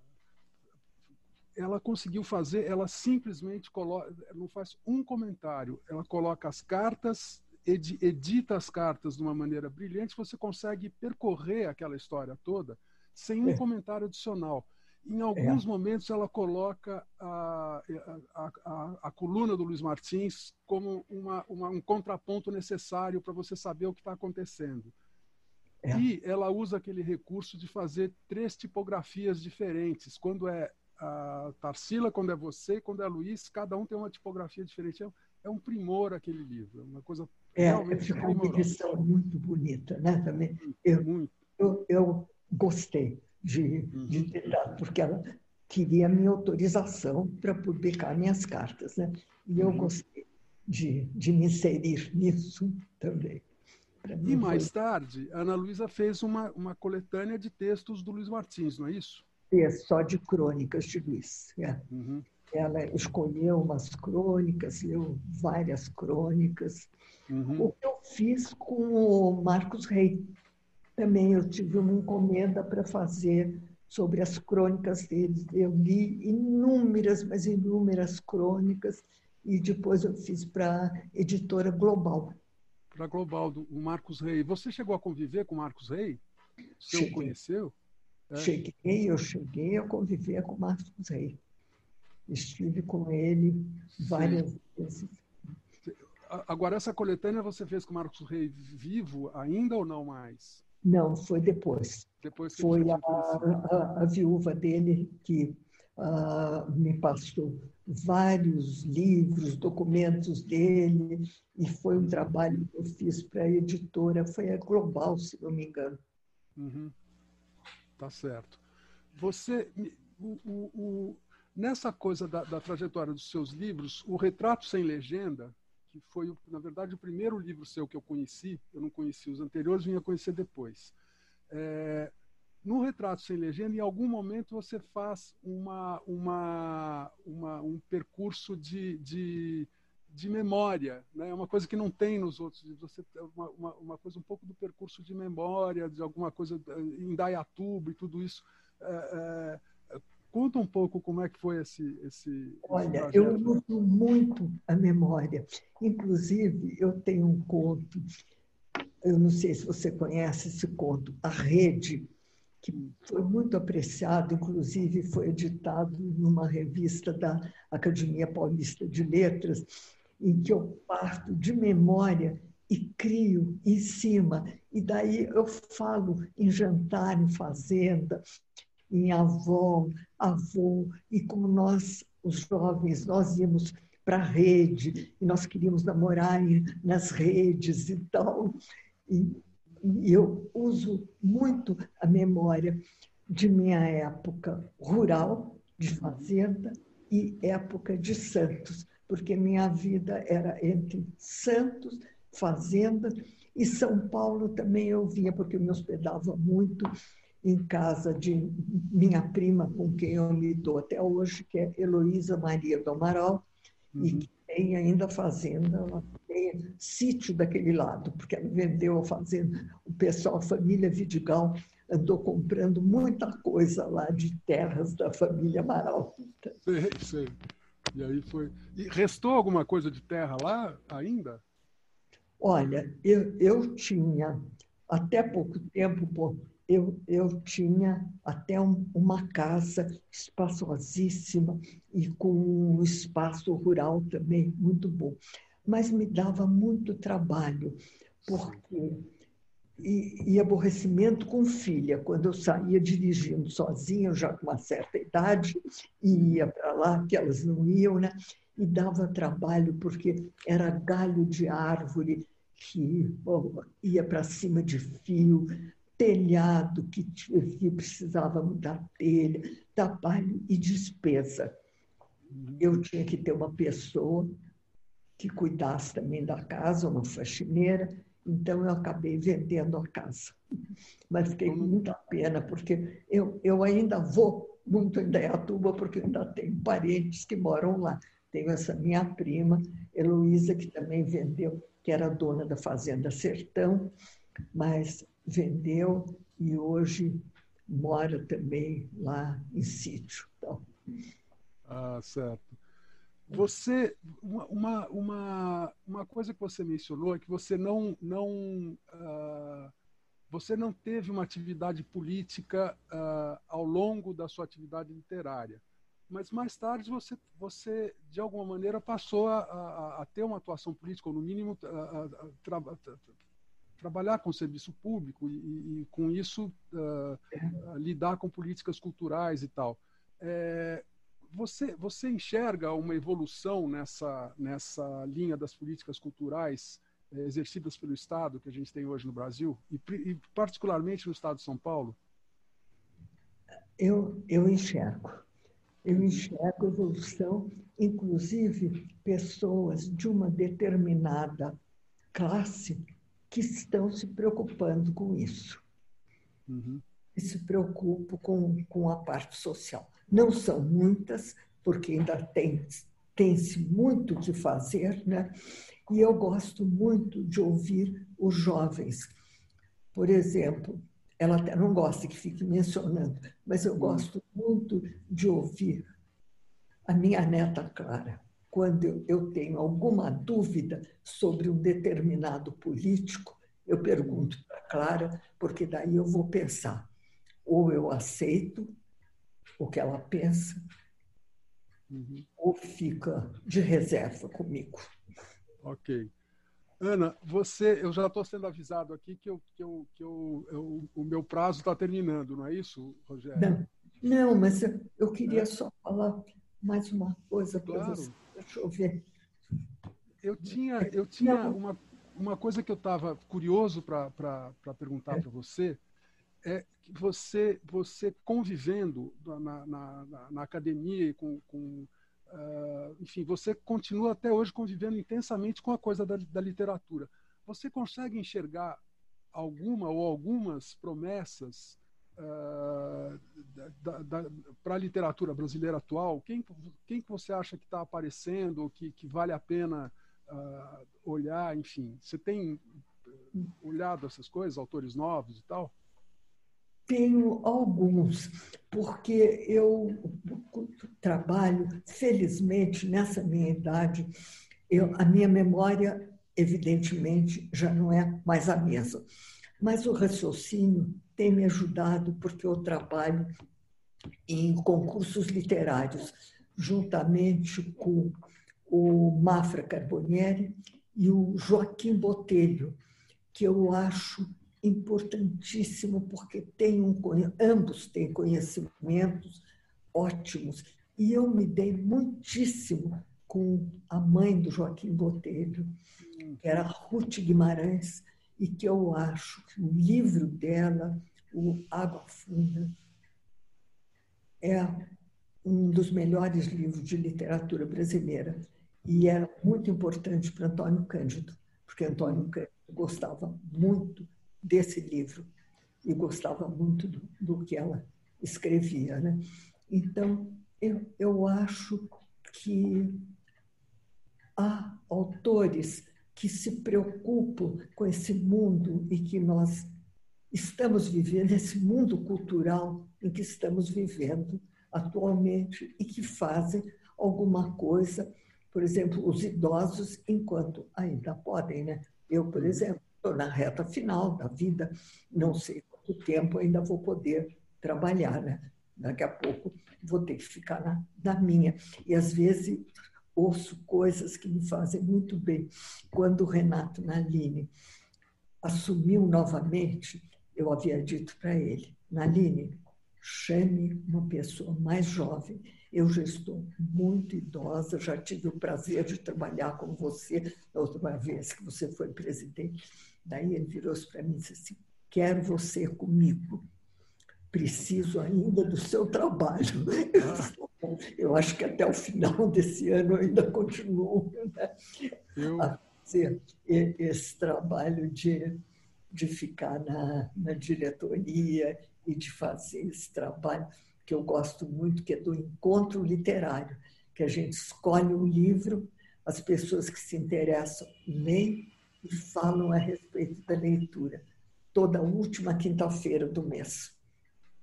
ela conseguiu fazer, ela simplesmente coloca, não faz um comentário, ela coloca as cartas edita as cartas de uma maneira brilhante, você consegue percorrer aquela história toda sem um é. comentário adicional. Em alguns é. momentos, ela coloca a, a, a, a, coluna do Luiz Martins como uma, uma, um contraponto necessário para você saber o que está acontecendo. É. E ela usa aquele recurso de fazer três tipografias diferentes. Quando é a Tarsila, quando é você, quando é Luiz, cada um tem uma tipografia diferente. É, é um primor aquele livro, é uma coisa é, ficou uma edição muito bonita, né? Também eu, eu, eu gostei de, de uhum. ter dado, porque ela queria a minha autorização para publicar minhas cartas, né? E eu uhum. gostei de, de me inserir nisso também. E mais foi... tarde, Ana Luísa fez uma, uma coletânea de textos do Luiz Martins, não é isso? É, só de crônicas de Luiz. É. Uhum. Ela escolheu umas crônicas, leu várias crônicas. Uhum. O que eu fiz com o Marcos Rey. Também eu tive uma encomenda para fazer sobre as crônicas dele. Eu li inúmeras, mas inúmeras crônicas e depois eu fiz para a editora Global. Para a Global, do Marcos Rey. Você chegou a conviver com o Marcos Rey? Você o conheceu? É. Cheguei, eu cheguei a conviver com o Marcos Rey. Estive com ele várias Sim. vezes. Agora, essa coletânea você fez com o Marcos Rei vivo ainda ou não mais? Não, foi depois. Depois foi a, a, a, viúva dele que uh, me passou vários livros, documentos dele, e foi um trabalho que eu fiz para a editora, foi a Global, se não me engano. Uhum. Tá certo. Você, o, o, o, nessa coisa da, da trajetória dos seus livros, o Retrato Sem Legenda, que foi, na verdade, o primeiro livro seu que eu conheci. Eu não conheci os anteriores, vim a conhecer depois. É, no Retrato Sem Legenda, em algum momento você faz uma, uma, uma um percurso de, de, de memória, né? É uma coisa que não tem nos outros livros. Você uma, uma, uma, coisa um pouco do percurso de memória, de alguma coisa em Dayatuba e tudo isso. É, é, Conta um pouco como é que foi esse. esse Olha, esse eu luto muito a memória. Inclusive, eu tenho um conto, eu não sei se você conhece esse conto, A Rede, que foi muito apreciado, inclusive foi editado numa revista da Academia Paulista de Letras, em que eu parto de memória e crio em cima. E daí eu falo em jantar, em fazenda, em avó, avô, e como nós, os jovens, nós íamos para a rede, e nós queríamos namorar nas redes e tal. E, e eu uso muito a memória de minha época rural, de fazenda, e época de Santos, porque minha vida era entre Santos, fazenda, e São Paulo também eu vinha, porque eu me hospedava muito em casa de minha prima, com quem eu me dou até hoje, que é Heloísa Maria do Amaral, uhum. e que tem ainda fazenda, ela sítio daquele lado, porque ela vendeu a fazenda. O pessoal, a família Vidigal, andou comprando muita coisa lá de terras da família Amaral. Sei, sei. E aí foi. E restou alguma coisa de terra lá ainda? Olha, eu, eu tinha, até pouco tempo, eu, eu tinha até um, uma casa espaçosíssima e com um espaço rural também muito bom. Mas me dava muito trabalho, porque e, e, aborrecimento com filha. Quando eu saía dirigindo sozinha, já com uma certa idade, e ia para lá, que elas não iam, né? E dava trabalho, porque era galho de árvore que bom, ia para cima de fio, telhado que, que precisava mudar telha, trabalho e despesa. Eu tinha que ter uma pessoa que cuidasse também da casa, uma faxineira, então eu acabei vendendo a casa. Mas fiquei com muita pena, porque eu, eu ainda vou muito em Dayatuba, porque ainda tenho parentes que moram lá. Tenho essa minha prima, Heloísa, que também vendeu, que era dona da Fazenda Sertão, mas vendeu e hoje mora também lá em sítio. Então. Ah, certo. Você, uma, uma, uma coisa que você mencionou é que você não, não, uh, você não teve uma atividade política uh, ao longo da sua atividade literária, mas mais tarde você, você de alguma maneira passou a, a, a ter uma atuação política, ou no mínimo a, tra, trabalhar com o serviço público e, e com isso uh, lidar com políticas culturais e tal. É, você, você enxerga uma evolução nessa, nessa linha das políticas culturais eh, exercidas pelo Estado que a gente tem hoje no Brasil, e, e particularmente no Estado de São Paulo? Eu, eu enxergo. Eu enxergo evolução, inclusive pessoas de uma determinada classe que estão se preocupando com isso. Uhum. E se preocupam com, com a parte social. Não são muitas, porque ainda tem tem-se muito que fazer, né? E eu gosto muito de ouvir os jovens. Por exemplo, ela até não gosta que fique mencionando, mas eu gosto muito de ouvir a minha neta Clara. Quando eu tenho alguma dúvida sobre um determinado político, eu pergunto para Clara, porque daí eu vou pensar: ou eu aceito o que ela pensa, uhum. ou fica de reserva comigo. Ok. Ana, você, eu já estou sendo avisado aqui que, eu, que, eu, que eu, eu o meu prazo está terminando, não é isso, Rogério? Não, não mas eu, eu queria é. só falar mais uma coisa para claro. você. Deixa eu ver. Eu tinha, eu tinha uma, uma coisa que eu estava curioso para perguntar é. para você é você, você convivendo na, na, na, na academia, com, com uh, enfim, você continua até hoje convivendo intensamente com a coisa da, da literatura. Você consegue enxergar alguma ou algumas promessas uh, para a literatura brasileira atual? Quem, quem que você acha que está aparecendo, que, que vale a pena uh, olhar? Enfim, você tem olhado essas coisas, autores novos e tal? Tenho alguns, porque eu trabalho, felizmente, nessa minha idade, eu, a minha memória, evidentemente, já não é mais a mesma. Mas o raciocínio tem me ajudado, porque eu trabalho em concursos literários, juntamente com o Mafra Carbonieri e o Joaquim Botelho, que eu acho importantíssimo porque tem um, ambos têm conhecimentos ótimos. E eu me dei muitíssimo com a mãe do Joaquim Botelho, que era Ruth Guimarães, e que eu acho que o livro dela, o Água Funda, é um dos melhores livros de literatura brasileira. E era muito importante para Antônio Cândido, porque Antônio Cândido gostava muito desse livro e gostava muito do, do que ela escrevia. Né? Então, eu, eu acho que há autores que se preocupam com esse mundo e que nós estamos vivendo, esse mundo cultural em que estamos vivendo atualmente e que fazem alguma coisa, por exemplo, os idosos, enquanto ainda podem, né? Eu, por uhum. exemplo, estou na reta final da vida, não sei quanto tempo ainda vou poder trabalhar, né? Daqui a pouco vou ter que ficar na, na minha. E às vezes ouço coisas que me fazem muito bem. Quando o Renato Naline assumiu novamente, eu havia dito para ele, Naline, chame uma pessoa mais jovem. Eu já estou muito idosa, já tive o prazer de trabalhar com você na outra vez que você foi presidente. Daí ele virou-se para mim e disse assim: Quero você comigo. Preciso ainda do seu trabalho. Eu acho que até o final desse ano eu ainda continuo né? eu... a fazer esse trabalho de, de ficar na, na diretoria e de fazer esse trabalho que eu gosto muito, que é do encontro literário, que a gente escolhe um livro, as pessoas que se interessam leem e falam a respeito da leitura, toda última quinta-feira do mês.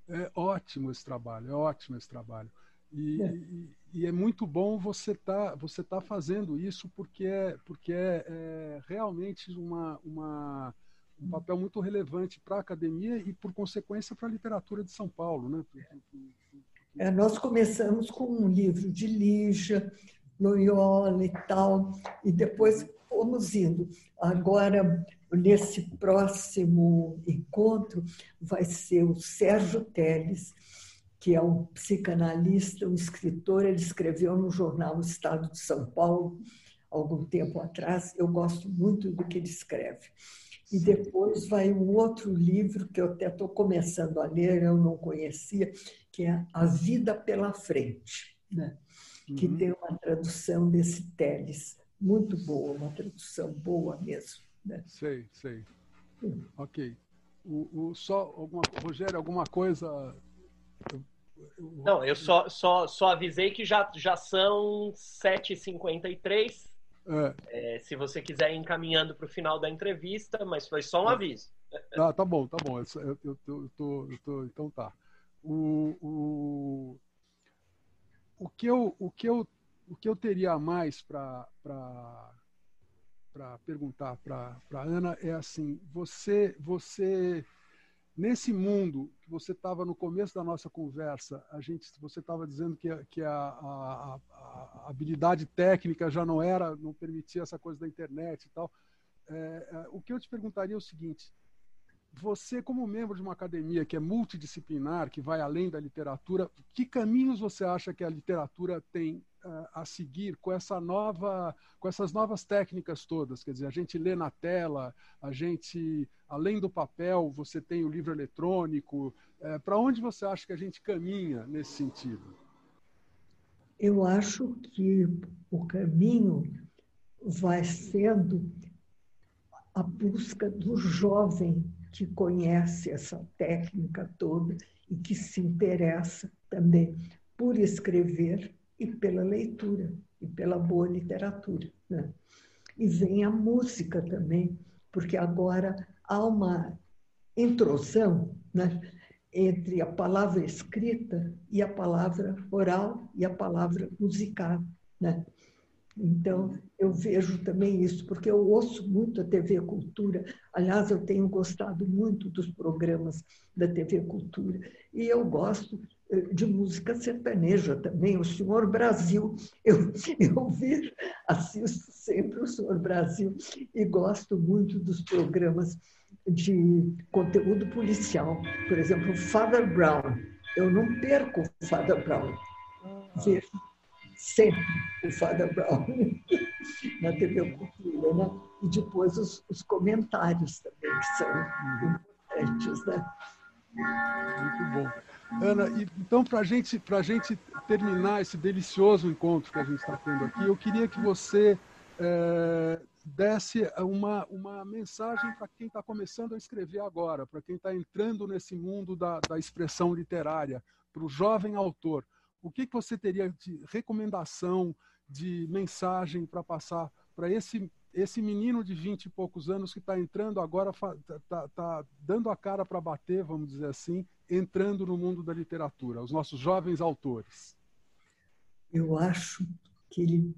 É ótimo esse trabalho, é ótimo esse trabalho. E é, e, e é muito bom você tá, você tá fazendo isso porque é, porque é, é realmente uma, uma um papel muito relevante para a academia e, por consequência, para a literatura de São Paulo. Né? É, nós começamos com um livro de Lígia, Loyola e tal, e depois fomos indo. Agora, nesse próximo encontro, vai ser o Sérgio Teles, que é um psicanalista, um escritor, ele escreveu no jornal O Estado de São Paulo, algum tempo atrás. Eu gosto muito do que ele escreve. E depois vai um outro livro que eu até estou começando a ler, eu não conhecia, que é A Vida pela Frente, né? Uhum. que tem uma tradução desse Teles, muito boa, uma tradução boa mesmo. Né? Sei, sei. Uhum. Ok. O, o, só alguma, Rogério, alguma coisa não, eu só, só, só avisei que já, já são 7h53. É. É, se você quiser ir encaminhando para o final da entrevista, mas foi só um é. aviso. Ah, tá bom, tá bom. Eu, eu, eu, eu tô, eu tô, então tá. O, o, o, que eu, o, que eu, o que eu teria mais para perguntar para Ana é assim: você, você Nesse mundo que você estava no começo da nossa conversa, a gente, você estava dizendo que, que a, a, a, habilidade técnica já não era, não permitia essa coisa da internet e tal. É, é, o que eu te perguntaria é o seguinte: você, como membro de uma academia que é multidisciplinar, que vai além da literatura, que caminhos você acha que a literatura tem a seguir com essa nova, com essas novas técnicas todas. Quer dizer, a gente lê na tela, a gente, além do papel, você tem o livro eletrônico. É, Para onde você acha que a gente caminha nesse sentido? Eu acho que o caminho vai sendo a busca do jovem que conhece essa técnica toda e que se interessa também por escrever e pela leitura e pela boa literatura. Né? E vem a música também, porque agora há uma entrosão né, entre a palavra escrita e a palavra oral e a palavra musical. Né? Então, eu vejo também isso, porque eu ouço muito a TV Cultura. Aliás, eu tenho gostado muito dos programas da TV Cultura. E eu gosto de música sertaneja também, o Senhor Brasil. Eu, eu vejo, assisto sempre o Senhor Brasil e gosto muito dos programas de conteúdo policial. Por exemplo, Father Brown. Eu não perco o Father Brown. Vejo sempre o Father Brown na TV Cultura, né? E depois os, os comentários também, que são importantes, né? Muito bom. Ana, então, para gente, a gente terminar esse delicioso encontro que a gente está tendo aqui, eu queria que você é, desse uma, uma mensagem para quem está começando a escrever agora, para quem está entrando nesse mundo da, da expressão literária, para o jovem autor. O que, que você teria de recomendação, de mensagem para passar para esse esse menino de vinte e poucos anos que está entrando agora, está tá, tá dando a cara para bater, vamos dizer assim, entrando no mundo da literatura, os nossos jovens autores? eu acho que ele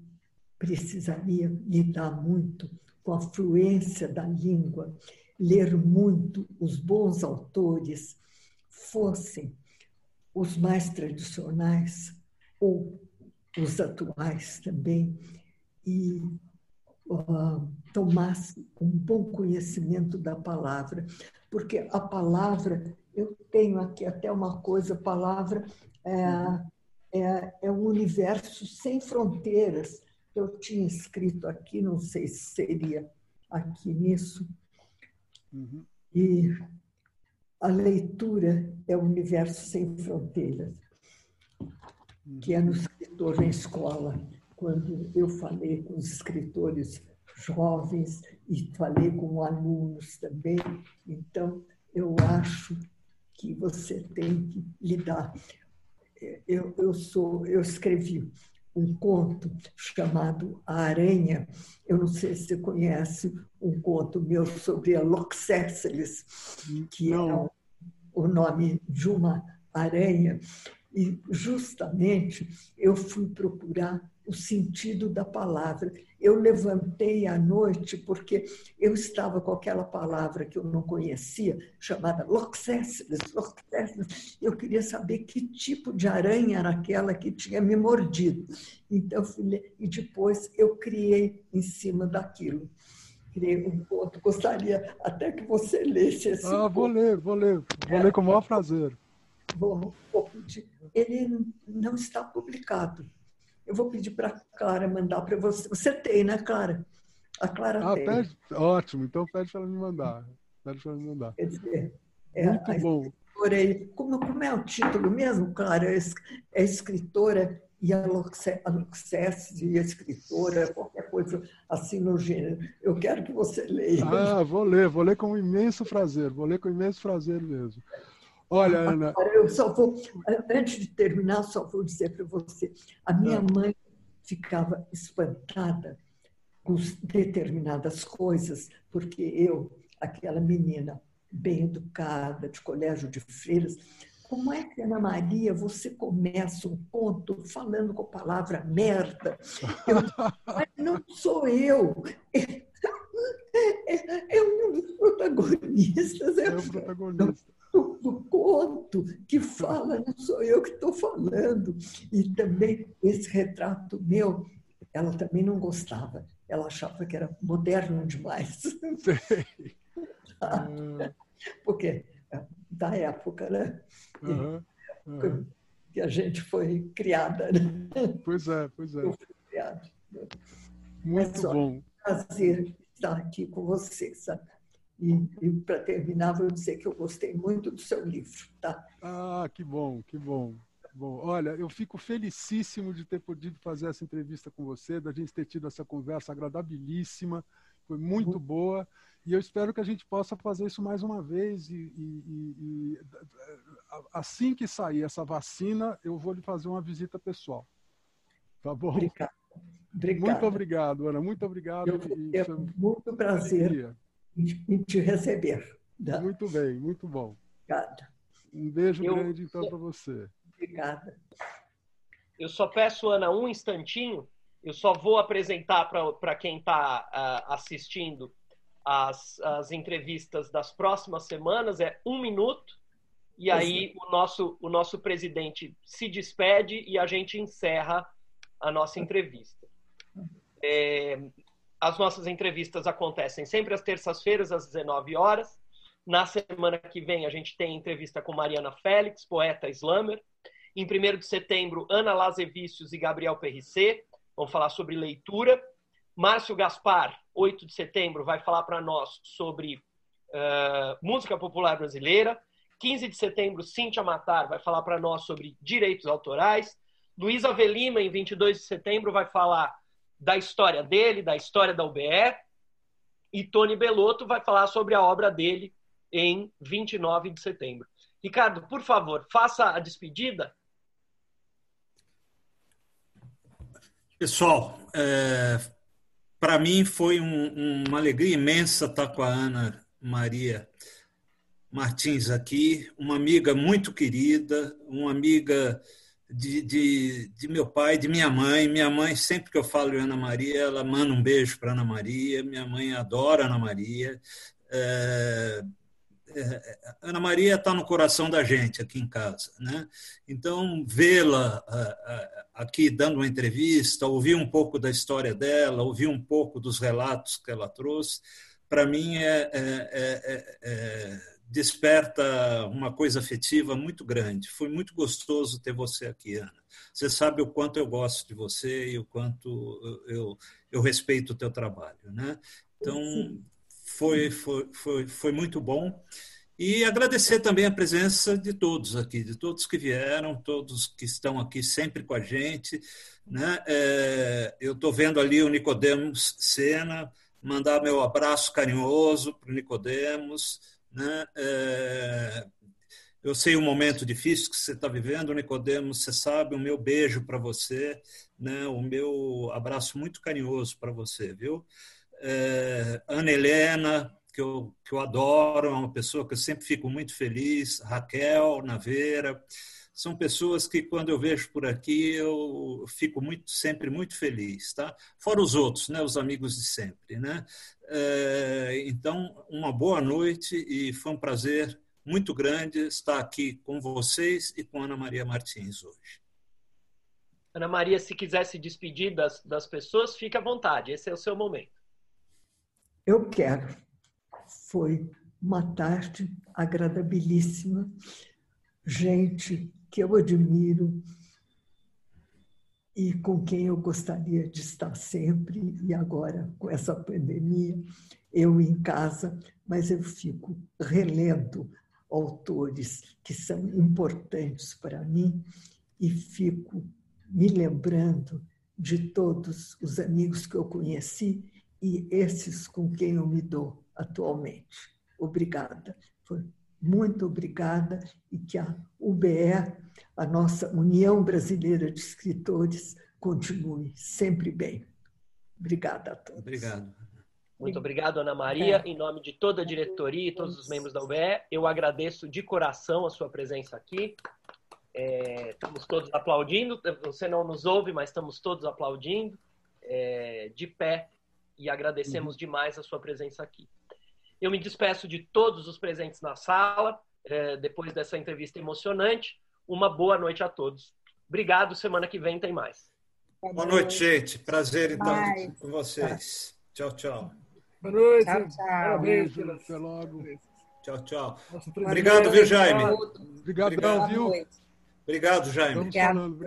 precisaria lidar muito com a fluência da língua, ler muito os bons autores, fossem os mais tradicionais ou os atuais também, e uh, tomasse um bom conhecimento da palavra, porque a palavra, eu tenho aqui até uma coisa, a palavra é, é, é um universo sem fronteiras. Eu tinha escrito aqui, não sei se seria aqui nisso, uhum. e a leitura é o universo sem fronteiras, que é no escritor em escola. Quando eu falei com os escritores jovens e falei com alunos também, então eu acho que você tem que lidar. Eu, eu sou, eu escrevi um conto chamado A Aranha. Eu não sei se você conhece um conto meu sobre a Loxéceles, que é não. é o nome de uma aranha. E justamente eu fui procurar o sentido da palavra. Eu levantei à noite porque eu estava com aquela palavra que eu não conhecia, chamada Loxécilis. Eu queria saber que tipo de aranha era aquela que tinha me mordido. Então, e depois eu criei em cima daquilo. Criei um conto. Gostaria até que você lesse esse. Ah, vou ler, vou ler. Vou é, ler com o maior prazer. Pedir. Ele não está publicado eu vou pedir para a Clara mandar para você. Você tem, né, Clara? A Clara ah, tem. Pede, ótimo, então pede para ela me mandar. Pede para ela me mandar. Quer dizer, é, Muito bom. Aí, como, como é o título mesmo, Clara? É, é escritora e a Luxess e a escritora, qualquer coisa assim no gênero. Eu quero que você leia. Ah, vou ler, vou ler com imenso prazer, vou ler com imenso prazer mesmo. Olha, Ana. Eu só vou, antes de terminar, só vou dizer para você: a minha Não. mãe ficava espantada com determinadas coisas, porque eu, aquela menina bem educada, de colégio de freiras, como é que, Ana Maria, você começa um conto falando com a palavra merda? Eu, mas não sou eu. É, é, um dos protagonistas. É, é o protagonista do, do conto que fala, não sou eu que estou falando. E também esse retrato meu, ela também não gostava. Ela achava que era moderno demais. Porque é, da época, né? Uhum, uhum. Que a gente foi criada. Né? Pois é, pois é. Criada. Muito é bom. Prazer estar aqui com você, sabe? E, e para terminar, vou dizer que eu gostei muito do seu livro. Tá? Ah, que bom, que bom. Bom, olha, eu fico felicíssimo de ter podido fazer essa entrevista com você, da gente ter tido essa conversa agradabilíssima, foi muito boa, e eu espero que a gente possa fazer isso mais uma vez. E, e, e assim que sair essa vacina, eu vou lhe fazer uma visita pessoal. Tá bom? Obrigado. Muito obrigado, Ana. Muito obrigado. Eu, eu, muito prazer em te receber. Tá? Muito bem, muito bom. Obrigada. Um beijo eu, grande, então, para você. Obrigada. Eu só peço, Ana, um instantinho. Eu só vou apresentar para quem está uh, ah, assistindo as, as entrevistas das próximas semanas. É um minuto. E aí o nosso, o nosso presidente se despede e a gente encerra a nossa entrevista. É, as nossas entrevistas acontecem sempre às terças-feiras, às 19 horas. Na semana que vem, a gente tem entrevista com Mariana Félix, poeta slammer. Em 1 de setembro, Ana Lazevicius e Gabriel Perricê vão falar sobre leitura. Márcio Gaspar, 8 de setembro, vai falar para nós sobre uh, música popular brasileira. 15 de setembro, Cíntia Matar vai falar para nós sobre direitos autorais. Luísa Velima, em 22 de setembro, vai falar da história dele, da história da UBE. E Tony Belotto vai falar sobre a obra dele em 29 de setembro. Ricardo, por favor, faça a despedida. Pessoal, é, para mim foi um, uma alegria imensa estar com a Ana Maria Martins aqui, uma amiga muito querida, uma amiga de, de, de, meu pai, de minha mãe. Minha mãe, sempre que eu falo em Ana Maria, ela manda um beijo para Ana Maria. Minha mãe adora Ana Maria. É, é, Ana Maria está no coração da gente aqui em casa, né? Então vê-la aqui dando uma entrevista, ouvir um pouco da história dela, ouvir um pouco dos relatos que ela trouxe, para mim é, é, é, é desperta uma coisa afetiva muito grande. Foi muito gostoso ter você aqui, Ana. Você sabe o quanto eu gosto de você e o quanto eu, eu respeito o teu trabalho, né? Então, foi, foi, foi, foi muito bom. E agradecer também a presença de todos aqui, de todos que vieram, todos que estão aqui sempre com a gente. Né? É, eu estou vendo ali o Nicodemos Sena, mandar meu abraço carinhoso para o Nicodemos, né? É, eu sei o momento difícil que você está vivendo, Nicodemos, você sabe, o meu beijo para você, né? o meu abraço muito carinhoso para você, viu? É, Ana Helena, que eu, que eu adoro, é uma pessoa que eu sempre fico muito feliz, Raquel Naveira, são pessoas que quando eu vejo por aqui eu fico muito sempre muito feliz, tá? Fora os outros, né? Os amigos de sempre, né? É, então uma boa noite e foi um prazer muito grande estar aqui com vocês e com Ana Maria Martins hoje. Ana Maria, se quiser se despedir das, das pessoas, fique à vontade. Esse é o seu momento. Eu quero. Foi uma tarde agradabilíssima. Gente que eu admiro e com quem eu gostaria de estar sempre, e agora com essa pandemia, eu em casa, mas eu fico relendo autores que são importantes para mim e fico me lembrando de todos os amigos que eu conheci e esses com quem eu me dou atualmente. Obrigada. Foi muito obrigada e que a UBE, a nossa União Brasileira de Escritores, continue sempre bem. Obrigada a todos. Obrigado. Muito obrigado, Ana Maria. Em nome de toda a diretoria e todos os membros da UBE, eu agradeço de coração a sua presença aqui. É, estamos todos aplaudindo. Você não nos ouve, mas estamos todos aplaudindo, é, de pé, e agradecemos uhum. demais a sua presença aqui. Eu me despeço de todos os presentes na sala, é, depois dessa entrevista emocionante. Uma boa noite a todos. Obrigado, semana que vem tem mais. Boa noite, gente. Prazer então com vocês. Tchau, tchau. Boa noite. Tchau, tchau. Beijo, até logo. Tchau, tchau. Obrigado, viu, Jaime? Obrigado, viu? Obrigado, Jaime.